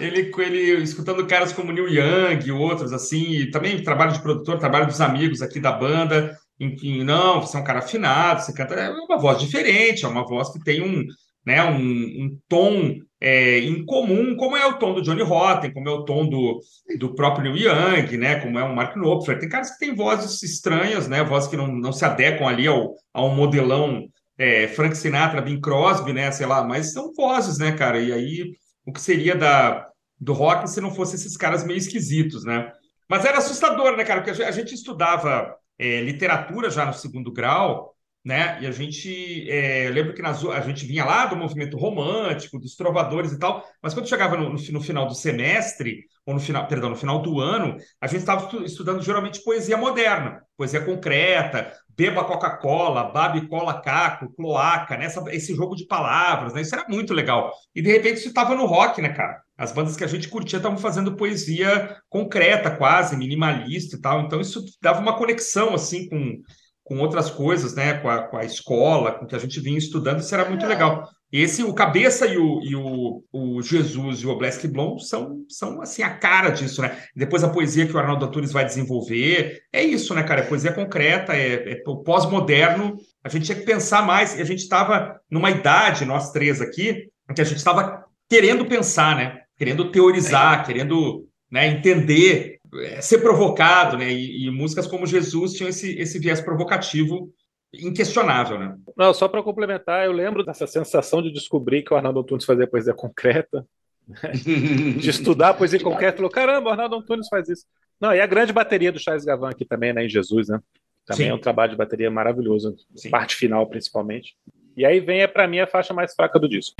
É. ele, ele escutando caras como Neil Young e outros assim, e também trabalho de produtor, trabalho dos amigos aqui da banda, em que não, você é um cara afinado, você canta, é uma voz diferente, é uma voz que tem um, né, um, um tom é, incomum, como é o tom do Johnny Rotten, como é o tom do, do próprio Neil Young, né, como é o Mark Knopfler. Tem caras que têm vozes estranhas, né, vozes que não, não se adequam ali ao, ao modelão é, Frank Sinatra, Bing Crosby, né, sei lá, mas são vozes, né, cara, e aí o que seria da, do rock se não fosse esses caras meio esquisitos, né? Mas era assustador, né, cara, porque a gente estudava é, literatura já no segundo grau, né? E a gente é, lembro que nas, a gente vinha lá do movimento romântico, dos trovadores e tal, mas quando chegava no, no, no final do semestre, ou no final, perdão, no final do ano, a gente estava estudando geralmente poesia moderna, poesia concreta, beba Coca-Cola, babe cola caco, cloaca, né? Essa, esse jogo de palavras, né? Isso era muito legal. E de repente isso estava no rock, né, cara? As bandas que a gente curtia estavam fazendo poesia concreta, quase, minimalista e tal. Então isso dava uma conexão, assim, com com outras coisas, né? Com a, com a escola, com o que a gente vinha estudando, isso era muito é. legal. Esse, o Cabeça e o, e o, o Jesus e o Oblesky Blom são, são, assim, a cara disso, né? Depois a poesia que o Arnaldo Antunes vai desenvolver, é isso, né, cara? É poesia concreta, é, é o pós-moderno. A gente tinha que pensar mais, e a gente estava numa idade, nós três aqui, em que a gente estava querendo pensar, né? Querendo teorizar, é. querendo né, entender é, ser provocado, né? E, e, músicas como Jesus tinham esse, esse viés provocativo inquestionável, né? Não, só para complementar, eu lembro dessa sensação de descobrir que o Arnaldo Antunes fazia poesia concreta, né? de estudar poesia concreta, falou, caramba, o Arnaldo Antunes faz isso. Não, e a grande bateria do Charles Gavan aqui também, né, em Jesus, né? Também Sim. é um trabalho de bateria maravilhoso, Sim. parte final principalmente. E aí vem, é, para mim, a faixa mais fraca do disco.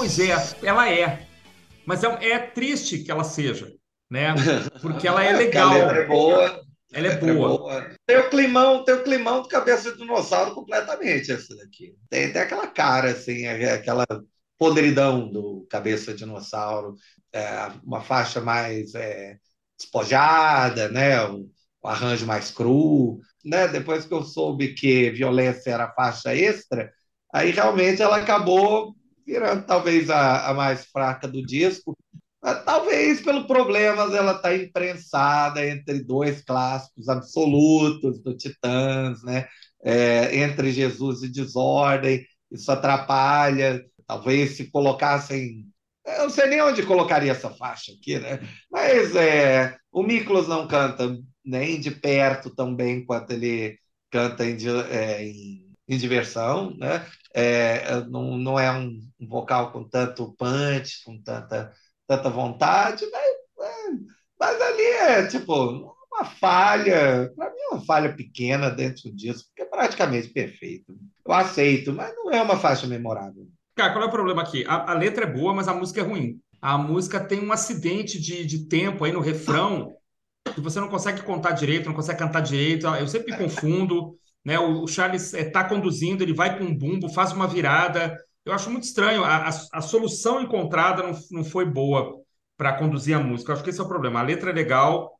Pois é, ela é. Mas é, é triste que ela seja, né? Porque ela é (laughs) legal. ela é boa. Ela é boa. boa. Tem o climão, tem o climão de cabeça de dinossauro completamente essa daqui. Tem, tem aquela cara, assim, é, aquela podridão do cabeça de dinossauro, é, uma faixa mais é, despojada, né? Um, um, arranjo mais cru. Né? Depois que eu soube que violência era faixa extra, aí realmente ela acabou virando talvez a, a mais fraca do disco. Talvez pelo problema dela estar tá imprensada entre dois clássicos absolutos do Titãs, né? É, entre Jesus e Desordem, isso atrapalha. Talvez se colocassem. Eu não sei nem onde colocaria essa faixa aqui, né? Mas é, o Miklos não canta nem de perto tão bem quanto ele canta em, é, em, em diversão, né? é, não, não é um, vocal com tanto punch, com tanta, tanta vontade, mas, é, mas ali é tipo uma falha, para mim é uma falha pequena dentro disso, porque é praticamente perfeito. Eu aceito, mas não é uma faixa memorável. Cara, qual é o problema aqui? A, a letra é boa, mas a música é ruim. A música tem um acidente de, de tempo aí no refrão que você não consegue contar direito, não consegue cantar direito. Eu sempre me confundo né? O, Charles está eh, conduzindo, ele vai com um bumbo, faz uma virada. Eu acho muito estranho. A, a, a solução encontrada não, não foi boa para conduzir a música. Eu acho que esse é o problema. A letra é legal,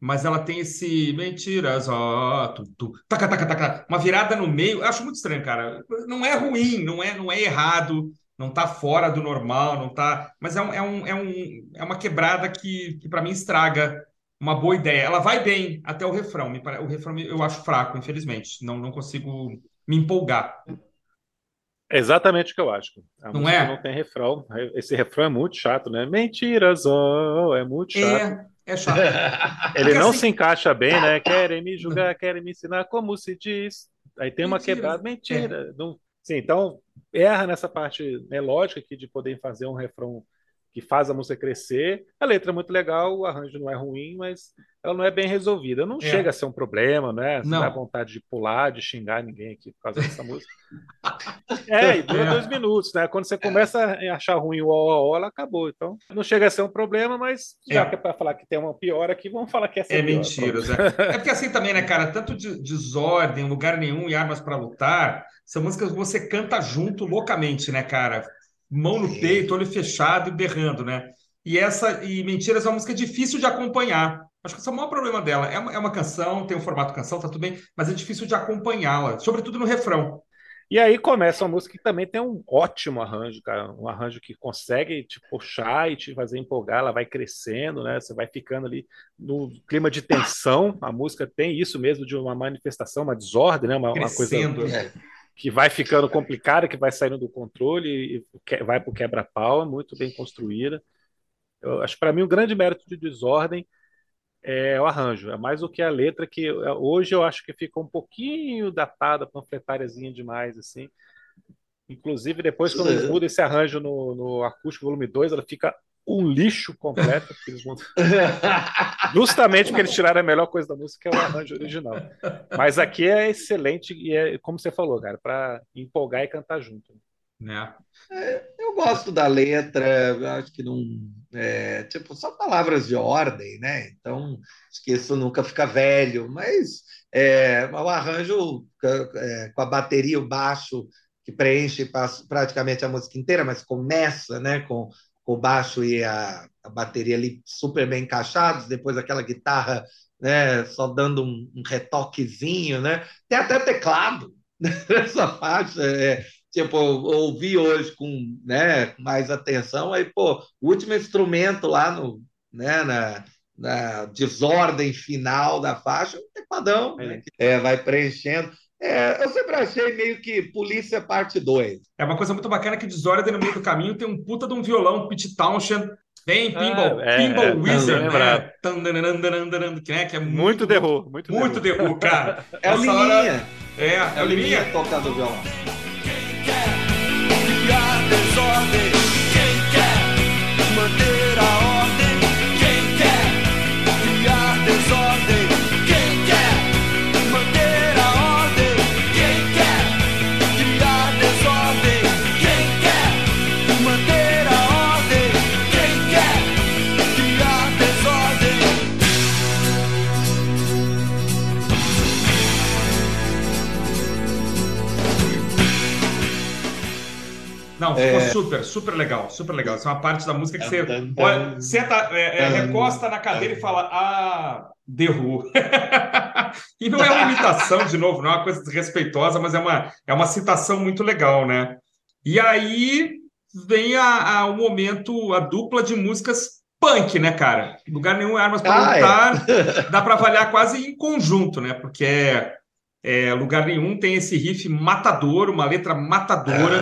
mas ela tem esse mentiras, ó, tu, tu, taca, taca, taca, uma virada no meio. Eu acho muito estranho, cara. Não é ruim, não é, não é errado, não tá fora do normal, não tá. Mas é, um, é, um, é, um, é uma quebrada que, que para mim estraga uma boa ideia. Ela vai bem até o refrão. O refrão eu acho fraco, infelizmente. Não, não consigo me empolgar. É exatamente o que eu acho. A não é? Não tem refrão. Esse refrão é muito chato, né? Mentiras, oh, é muito chato. É, é chato. (laughs) Ele Porque não assim... se encaixa bem, né? Querem me julgar, querem me ensinar como se diz. Aí tem uma quebrada. Mentira. É. Não... Sim, então erra nessa parte né, lógica aqui de poder fazer um refrão que faz a música crescer. A letra é muito legal, o arranjo não é ruim, mas ela não é bem resolvida. Não é. chega a ser um problema, né? Você não dá vontade de pular, de xingar ninguém aqui por causa dessa música. (laughs) É, e dura é. dois minutos, né? Quando você começa a achar ruim o ó, ó, ela acabou. Então, não chega a ser um problema, mas já é. que é para falar que tem uma pior aqui, vamos falar que essa é, é mentira. É. (laughs) é porque assim também, né, cara? Tanto de desordem, lugar nenhum e armas para lutar, são músicas que você canta junto loucamente, né, cara? Mão no peito, olho fechado e berrando, né? E essa e Mentiras é uma música difícil de acompanhar. Acho que esse é o maior problema dela. É uma, é uma canção, tem um formato canção, tá tudo bem, mas é difícil de acompanhá-la, sobretudo no refrão. E aí começa uma música que também tem um ótimo arranjo, cara. Um arranjo que consegue te puxar e te fazer empolgar, ela vai crescendo, né? Você vai ficando ali no clima de tensão. A música tem isso mesmo de uma manifestação, uma desordem, né? Uma, uma coisa. É que vai ficando complicada, que vai saindo do controle e vai para o quebra-pau, é muito bem construída. Eu acho para mim o um grande mérito de Desordem é o arranjo, é mais do que a letra que hoje eu acho que fica um pouquinho datada, panfletáriazinha demais assim. Inclusive depois quando é. muda esse arranjo no, no acústico volume 2, ela fica um lixo completo. (laughs) Justamente porque eles tiraram a melhor coisa da música, que é o arranjo original. Mas aqui é excelente e é, como você falou, cara, para empolgar e cantar junto. Né? É, eu gosto da letra, acho que não. É, tipo, são palavras de ordem, né? Então, acho que isso nunca fica velho, mas é, o arranjo é, com a bateria, o baixo, que preenche praticamente a música inteira, mas começa né, com com o baixo e a, a, bateria ali super bem encaixados, depois aquela guitarra né, só dando um, um retoquezinho, né? Tem até teclado (laughs) nessa faixa. É, tipo, eu ouvi hoje com né, mais atenção, aí, pô, o último instrumento lá no, né, na, na desordem final da faixa, o tecladão, né, que, é, vai preenchendo. É, eu sempre achei meio que Polícia Parte 2. É uma coisa muito bacana que desordem no meio do caminho tem um puta de um violão, Pete Townshend, bem Pinball, é, Pinball é, Wizard, né? Que é, que é muito, muito derru, muito, muito derru, (laughs) cara. É o Liminha. É, é o Liminha tocando violão. Quem quer criar desordem? Não, ficou é... super, super legal, super legal. Isso é uma parte da música que você olha, senta, é, é, recosta na cadeira e fala, ah, derru. (laughs) e não é uma imitação, de novo, não é uma coisa desrespeitosa, mas é uma, é uma citação muito legal, né? E aí vem a, a, o momento, a dupla de músicas punk, né, cara? Lugar nenhum, armas para ah, é. lutar, é. (laughs) dá para avaliar quase em conjunto, né? Porque é é, lugar nenhum tem esse riff matador, uma letra matadora.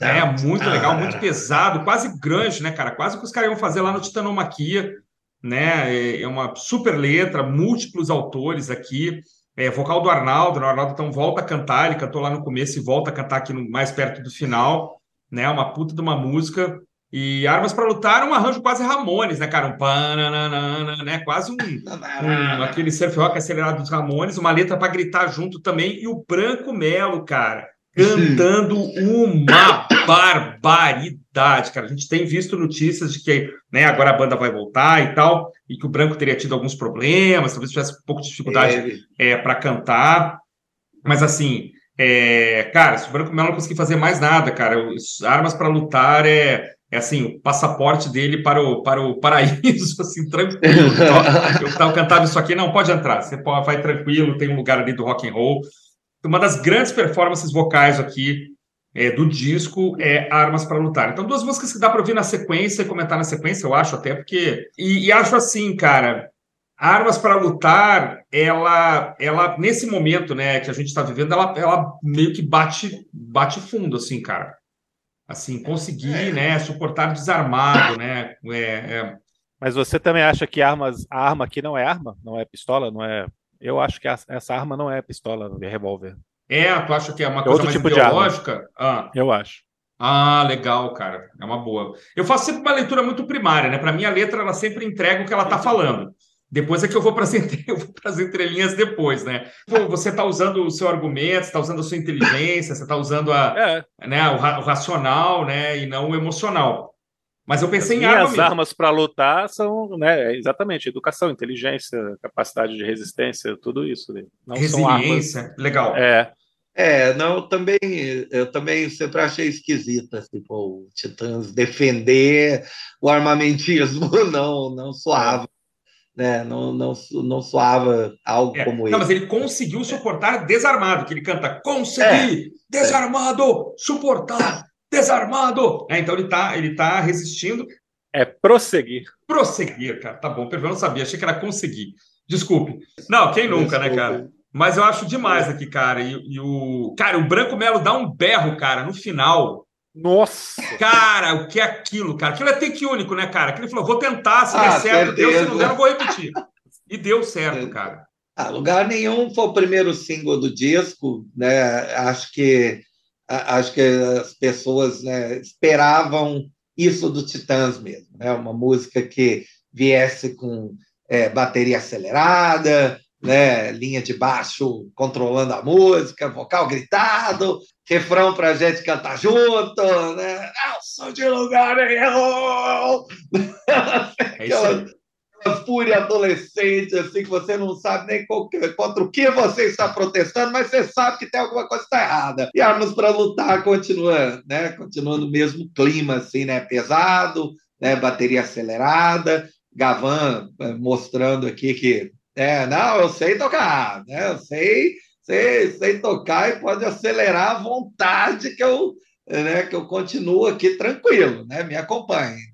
É muito legal, muito pesado, quase grunge, né, cara? Quase que os caras iam fazer lá no Titanomaquia, né? É, é uma super letra, múltiplos autores aqui. É, vocal do Arnaldo, né? o Arnaldo então volta a cantar, ele cantou lá no começo e volta a cantar aqui no, mais perto do final, né? Uma puta de uma música. E Armas para Lutar, um arranjo quase Ramones, né, cara? Um pananana, né? Quase um, um aquele surf rock acelerado dos Ramones, uma letra para gritar junto também. E o Branco Melo, cara, (laughs) cantando uma barbaridade, cara. A gente tem visto notícias de que né, agora a banda vai voltar e tal, e que o Branco teria tido alguns problemas, talvez tivesse um pouco de dificuldade é, para cantar. Mas assim, é, cara, se o Branco Melo não conseguir fazer mais nada, cara, armas para lutar é é assim, o passaporte dele para o, para o paraíso, (laughs) assim, tranquilo. eu tava cantando isso aqui, não, pode entrar, você pode, vai tranquilo, tem um lugar ali do rock and roll. Uma das grandes performances vocais aqui é, do disco é Armas para Lutar. Então, duas músicas que dá para ouvir na sequência e comentar na sequência, eu acho até, porque. E, e acho assim, cara, Armas para Lutar, ela, ela nesse momento né, que a gente está vivendo, ela, ela meio que bate, bate fundo, assim, cara. Assim, conseguir é. né, suportar desarmado, né? É, é... Mas você também acha que armas, a arma aqui não é arma? Não é pistola? Não é. Eu acho que essa arma não é pistola, é revólver. É, tu acha que é uma é coisa mais tipo ideológica? Ah. Eu acho. Ah, legal, cara. É uma boa. Eu faço sempre uma leitura muito primária, né? Para mim, a letra ela sempre entrega o que ela está falando. Depois é que eu vou para as (laughs) entre... entrelinhas depois, né? Você está usando o seu argumento, está usando a sua inteligência, você está usando a, é. né, o, ra o, racional, né, e não o emocional. Mas eu pensei As em arma As armas para lutar são, né, exatamente, educação, inteligência, capacidade de resistência, tudo isso. Né? Não Resiliência, legal. É. É, não, também, eu também sempre achei esquisita, tipo, o Titãs defender o armamentismo, (laughs) não, não suava, né? Não, não, não soava algo é, como não, mas ele conseguiu suportar desarmado, que ele canta consegui, é, desarmado, suportar, desarmado. É, então ele tá, ele tá resistindo. É prosseguir. Prosseguir, cara, tá bom, eu não sabia, achei que era conseguir. Desculpe. Não, quem nunca, Desculpa. né, cara? Mas eu acho demais aqui, cara. E, e, o. Cara, o Branco Melo dá um berro, cara, no final. Nossa! Cara, o que é aquilo, cara? Aquilo é take único, né, cara? Que ele falou: vou tentar, se ah, der certo, deu, se não der, eu vou repetir. E deu certo, cara. Ah, lugar nenhum foi o primeiro single do disco, né? Acho que acho que as pessoas né, esperavam isso do Titãs mesmo, né? Uma música que viesse com é, bateria acelerada, né, linha de baixo controlando a música, vocal gritado, refrão para a gente cantar junto, né? Não sou de lugar nenhum! (laughs) É aquela, aquela fúria adolescente, assim, que você não sabe nem contra o que você está protestando, mas você sabe que tem alguma coisa que está errada. E Armas para Lutar continua, né? Continua no mesmo clima, assim, né? Pesado, né? bateria acelerada, Gavan eh, mostrando aqui que é, não, eu sei tocar, né? Eu sei, sei, sei tocar e pode acelerar à vontade que eu, né, que eu continuo aqui tranquilo, né? Me acompanhe.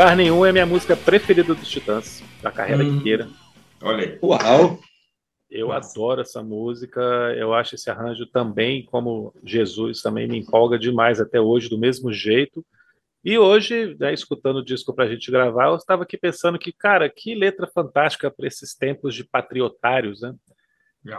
Lugar Nenhum é minha música preferida dos Titãs, da carreira hum. inteira. Olha aí. Uau! Eu adoro essa música, eu acho esse arranjo também, como Jesus, também me empolga demais até hoje, do mesmo jeito. E hoje, né, escutando o disco para a gente gravar, eu estava aqui pensando que, cara, que letra fantástica para esses tempos de patriotários, né?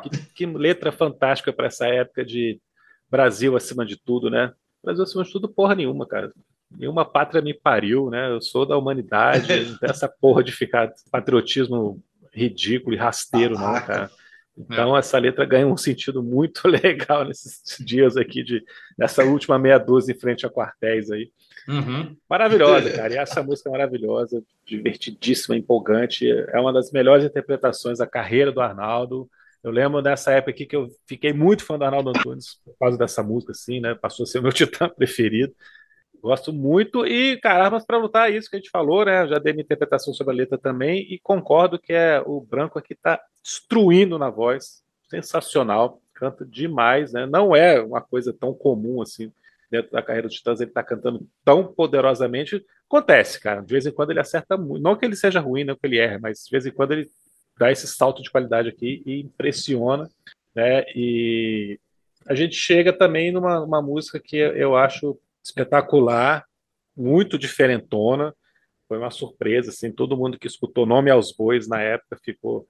Que, que, letra fantástica para essa época de Brasil acima de tudo, né? Brasil acima de tudo, porra nenhuma, cara. Nenhuma pátria me pariu, né? Eu sou da humanidade, essa porra de ficar patriotismo ridículo e rasteiro, não, cara. Então, é. essa letra ganha um sentido muito (laughs) legal nesses dias aqui, de, nessa última meia dúzia em frente a quartéis aí. Uhum. Maravilhosa, (laughs) cara. E essa música é maravilhosa, divertidíssima, empolgante. É uma das melhores interpretações da carreira do Arnaldo. Eu lembro dessa época aqui que eu fiquei muito fã do Arnaldo Antunes por causa dessa música, assim, né? Passou a ser o meu (laughs) titã preferido. Gosto muito e, cara, Armas para Lutar, é isso que a gente falou, né? Já dei minha interpretação sobre a letra também e concordo que é o Branco aqui está destruindo na voz, sensacional, canta demais, né? Não é uma coisa tão comum assim dentro da carreira dos Titãs, ele tá cantando tão poderosamente. Acontece, cara, de vez em quando ele acerta muito, não que ele seja ruim, não que ele erre, mas de vez em quando ele dá esse salto de qualidade aqui e impressiona, né? E a gente chega também numa música que eu acho espetacular, muito diferentona. Foi uma surpresa, assim, todo mundo que escutou Nome aos Bois na época ficou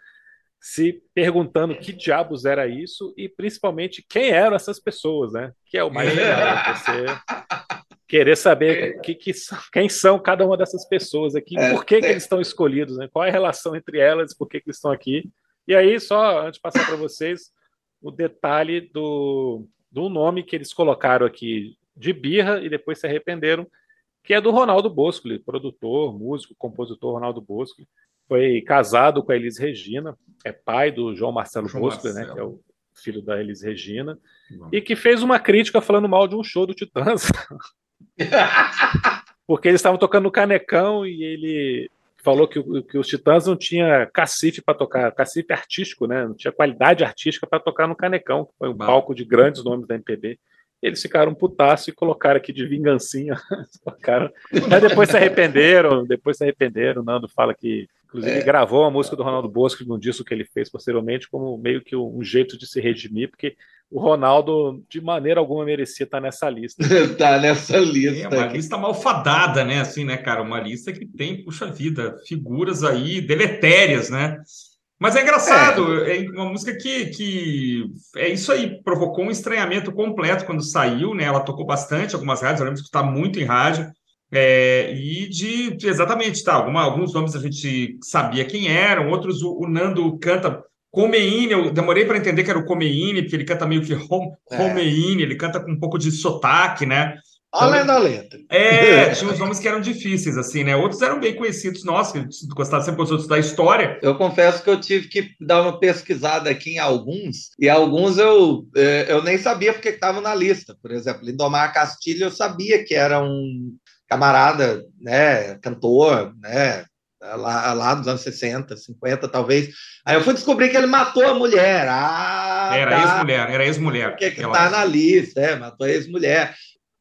se perguntando que diabos era isso e principalmente quem eram essas pessoas, né? Que é o mais legal, você (laughs) querer saber que, que, quem são cada uma dessas pessoas aqui, é, por que, que eles estão escolhidos, né? Qual é a relação entre elas, por que, que eles estão aqui. E aí, só antes de passar para vocês, o detalhe do, do nome que eles colocaram aqui de birra e depois se arrependeram, que é do Ronaldo Bosco, produtor, músico, compositor Ronaldo Bosco. Foi casado com a Elis Regina, é pai do João Marcelo João Bosco, Marcelo. né, que é o filho da Elis Regina, Bom. e que fez uma crítica falando mal de um show do Titãs. (laughs) Porque eles estavam tocando no Canecão e ele falou que, que os Titãs não tinha cacife para tocar, cacife artístico, né? Não tinha qualidade artística para tocar no Canecão, que foi um palco de grandes nomes da MPB. Eles ficaram putaço e colocaram aqui de vingancinha. (laughs) Mas depois se arrependeram, depois se arrependeram. O Nando fala que Inclusive, é. gravou a música do Ronaldo Bosco num disco que ele fez posteriormente, como meio que um jeito de se redimir, porque o Ronaldo, de maneira alguma, merecia estar nessa lista. (laughs) tá nessa lista. É uma lista malfadada, né? Assim, né, cara? Uma lista que tem, puxa vida, figuras aí deletérias, né? Mas é engraçado, é, é uma música que, que é isso aí, provocou um estranhamento completo quando saiu, né? Ela tocou bastante algumas rádios, eu lembro de escutar muito em rádio. É, e de, exatamente, tá, alguma, alguns nomes a gente sabia quem eram, outros o, o Nando canta Comeine, eu demorei para entender que era o Comeine, porque ele canta meio que home, é. Homeine, ele canta com um pouco de sotaque, né? Além da letra. É, (laughs) tinha uns nomes que eram difíceis, assim, né? Outros eram bem conhecidos, nós, que gostava sempre dos outros da história. Eu confesso que eu tive que dar uma pesquisada aqui em alguns, e alguns eu, é, eu nem sabia porque estavam na lista. Por exemplo, Lindomar Castilho eu sabia que era um camarada, né, cantor, né, lá, lá dos anos 60, 50, talvez. Aí eu fui descobrir que ele matou a mulher. Ah, era tá. ex-mulher, era ex-mulher. Que, que tá na lista, é, matou a ex-mulher.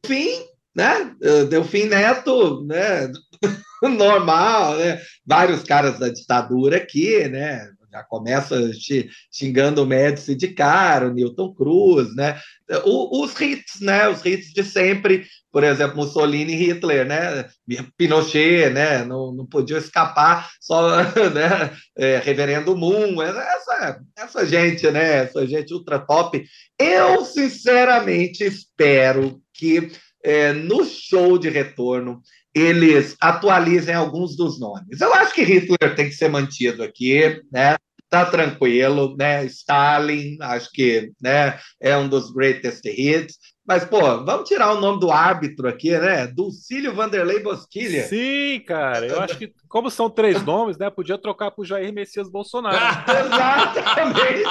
Fim, né, deu fim neto, né, (laughs) normal, né, vários caras da ditadura aqui, né, já começa xingando o Médici de cara, o Newton Cruz, né? os hits, né? Os hits de sempre, por exemplo, Mussolini e Hitler, né? Pinochet, né? Não, não podia escapar, só, (laughs) né? É, Reverendo Moon, essa, essa gente, né? Essa gente ultra top. Eu, sinceramente, espero que é, no show de retorno eles atualizem alguns dos nomes. Eu acho que Hitler tem que ser mantido aqui, né? Tá tranquilo, né? Stalin, acho que, né, é um dos greatest hits. Mas, pô, vamos tirar o nome do árbitro aqui, né? Dulcílio Vanderlei Bosquilha. Sim, cara. Eu acho que, como são três nomes, né? Podia trocar pro Jair Messias Bolsonaro. (laughs) Exatamente.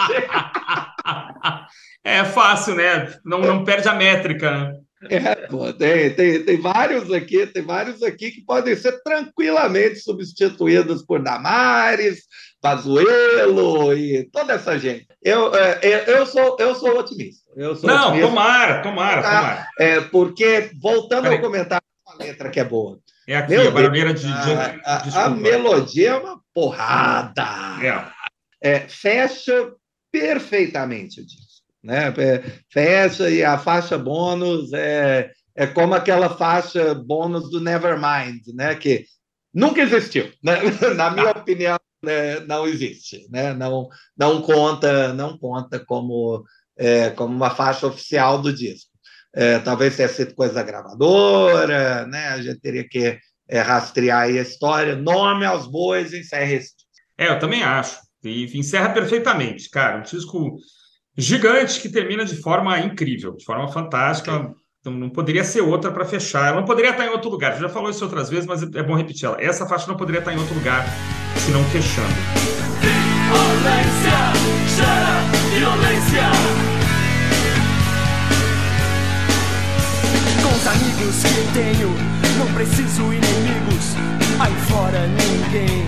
é fácil, né? Não, não perde a métrica, né? É, pô, tem, tem, tem vários aqui, tem vários aqui que podem ser tranquilamente substituídos por Damares, Pazuello e toda essa gente. Eu, é, é, eu, sou, eu sou otimista. Eu sou Não, otimista, tomara, tomara, tá? tomara. É, porque, voltando Peraí. ao comentário, a letra que é boa. É aqui, Meu a barulheira de. A, a, a, melodia é uma porrada. É. é fecha perfeitamente o disco né? É, fecha e a faixa bônus é, é como aquela faixa bônus do Nevermind, né? Que nunca existiu, né? (laughs) Na minha opinião, né? não existe, né? Não, não conta, não conta como é, como uma faixa oficial do disco. É, talvez tenha sido coisa gravadora, né? A gente teria que é, rastrear a história. Nome aos bois, encerra esse disco. É, eu também acho. E encerra perfeitamente, cara. Um disco gigante que termina de forma incrível, de forma fantástica. Então não poderia ser outra para fechar. Ela não poderia estar em outro lugar. Já falou isso outras vezes, mas é bom repetir ela. Essa faixa não poderia estar em outro lugar, se não fechando. Violência, violência. Com os amigos que tenho, não preciso inimigos. Aí fora ninguém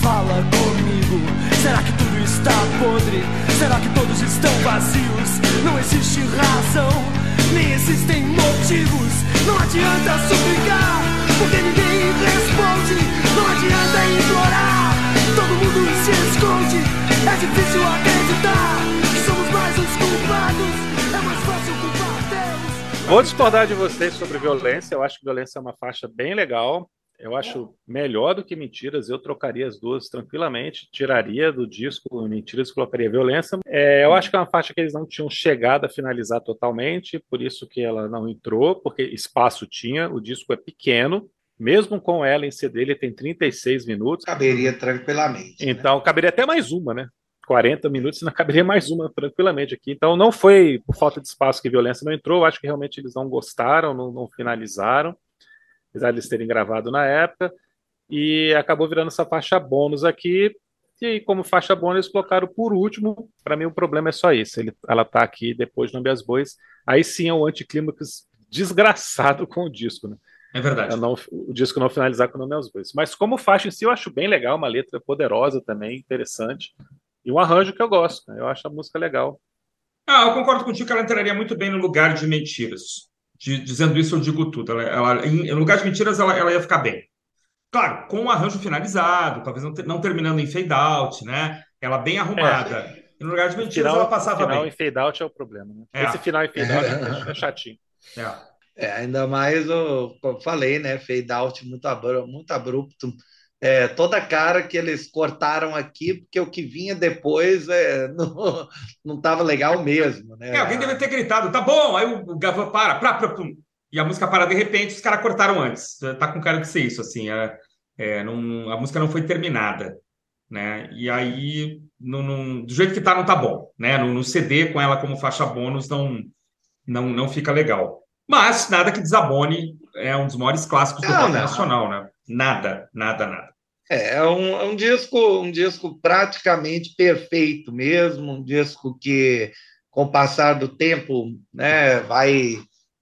fala comigo. Será que tudo está podre? Será que todos estão vazios? Não existe razão, nem existem motivos. Não adianta suplicar, porque ninguém responde. Não adianta implorar, todo mundo se esconde. É difícil acreditar que somos mais os culpados. É mais fácil culpar Deus. Vou discordar de vocês sobre violência. Eu acho que violência é uma faixa bem legal. Eu acho melhor do que Mentiras. Eu trocaria as duas tranquilamente. Tiraria do disco Mentiras e colocaria Violência. É, eu acho que é uma faixa que eles não tinham chegado a finalizar totalmente, por isso que ela não entrou, porque espaço tinha. O disco é pequeno. Mesmo com ela em CD, ele tem 36 minutos. Caberia tranquilamente. Né? Então, né? caberia até mais uma, né? 40 minutos, (laughs) não caberia mais uma tranquilamente aqui. Então, não foi por falta de espaço que violência não entrou. Acho que realmente eles não gostaram, não, não finalizaram apesar de eles terem gravado na época, e acabou virando essa faixa bônus aqui. E como faixa bônus, eles colocaram por último. Para mim, o problema é só isso. Ele, ela está aqui depois no As Bois. Aí sim é um anticlímax desgraçado com o disco, né? É verdade. Não, o disco não finalizar com o nome aos bois. Mas como faixa em si, eu acho bem legal, uma letra poderosa também, interessante. E um arranjo que eu gosto. Né? Eu acho a música legal. Ah, eu concordo contigo que ela entraria muito bem no lugar de mentiras de, dizendo isso, eu digo tudo. Ela, ela, em, lugar de mentiras, ela, ela ia ficar bem. Claro, com o arranjo finalizado, talvez não, não terminando em fade out, né? Ela bem arrumada. É. No lugar de mentiras, final, ela passava final bem. em fade out é o problema. Né? É. Esse final em fade out é, é (laughs) chatinho. É. É, ainda mais, eu, falei, né? Fade out muito, muito abrupto é, toda cara que eles cortaram aqui, porque o que vinha depois é, (laughs) não estava legal mesmo. Né? É, alguém deve ter gritado, tá bom, aí o, Gavan para, pra, pra, pum, e a música para de repente, os caras cortaram antes. Tá com cara de ser isso, assim, é, é, não, a música não foi terminada. Né? E aí, do jeito que tá, não tá bom. Né? No, no, CD, com ela como faixa bônus, não, não, não fica legal. Mas nada que desabone, é um dos maiores clássicos do rock nacional, né? Nada, nada, nada. É, é um, é um disco, um disco praticamente perfeito mesmo, um disco que, com o passar do tempo, né, vai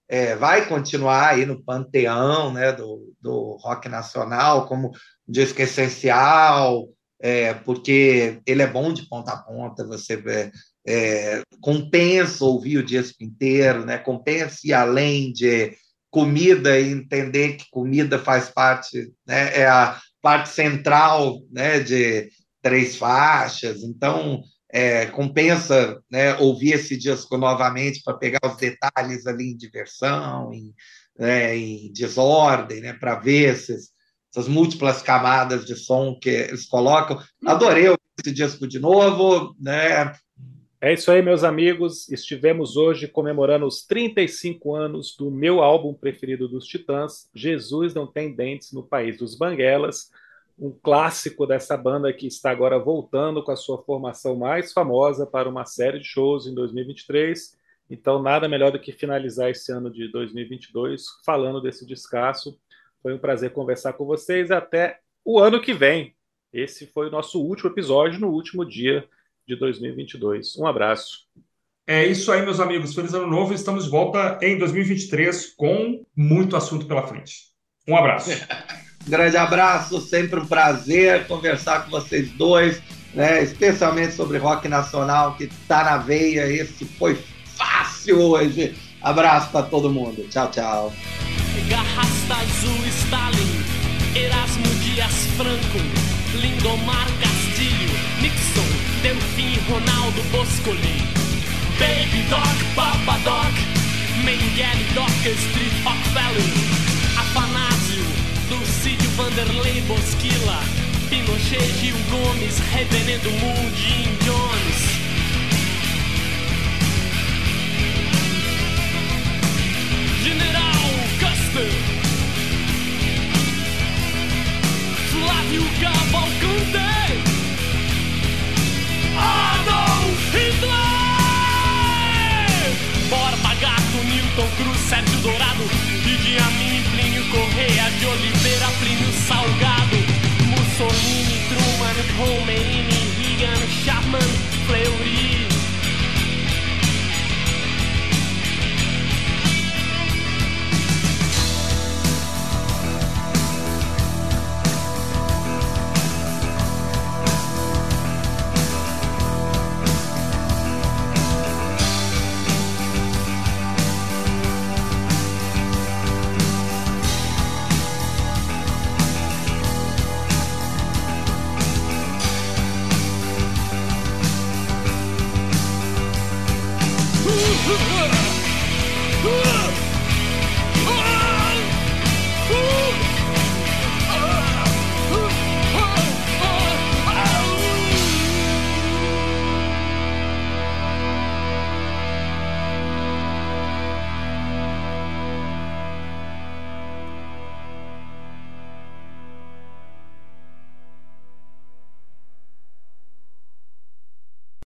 é, vai continuar aí no panteão né, do, do rock nacional como um disco essencial, é, porque ele é bom de ponta a ponta, você vê, é, compensa ouvir o disco inteiro, né, compensa ir além de comida e entender que comida faz parte, né, é a parte central né, de três faixas, então é, compensa né, ouvir esse disco novamente para pegar os detalhes ali em diversão, em, né, em desordem, né, para ver esses, essas múltiplas camadas de som que eles colocam. Adorei esse disco de novo, né? É isso aí, meus amigos. Estivemos hoje comemorando os 35 anos do meu álbum preferido dos Titãs, Jesus Não Tem Dentes no País dos Banguelas, um clássico dessa banda que está agora voltando com a sua formação mais famosa para uma série de shows em 2023. Então, nada melhor do que finalizar esse ano de 2022 falando desse descasso. Foi um prazer conversar com vocês. Até o ano que vem. Esse foi o nosso último episódio no último dia de 2022. Um abraço. É isso aí, meus amigos. Feliz ano novo. Estamos de volta em 2023 com muito assunto pela frente. Um abraço. (laughs) Grande abraço, sempre um prazer conversar com vocês dois, né? especialmente sobre rock nacional que está na veia. Esse foi fácil hoje. Abraço para todo mundo. Tchau, tchau. Garrasta Azul, Stalin, Erasmo Dias Franco, Lindomar Delfim, Ronaldo Boscoli, Baby Doc, Papa Doc, Mengele Doc, Street Rockefeller, Afanásio, Dulcídio Vanderlei Bosquila, Pinochet, Gil Gomes, Reverendo Moon, Jim Jones. General Custer, Flávio Cavalcante. Newton Cruz, Sérgio Dourado, Idi Plínio Correia, de Oliveira, Plínio Salgado, Mussolini, Truman, Khomeini, Reagan, Chapman, Fleury.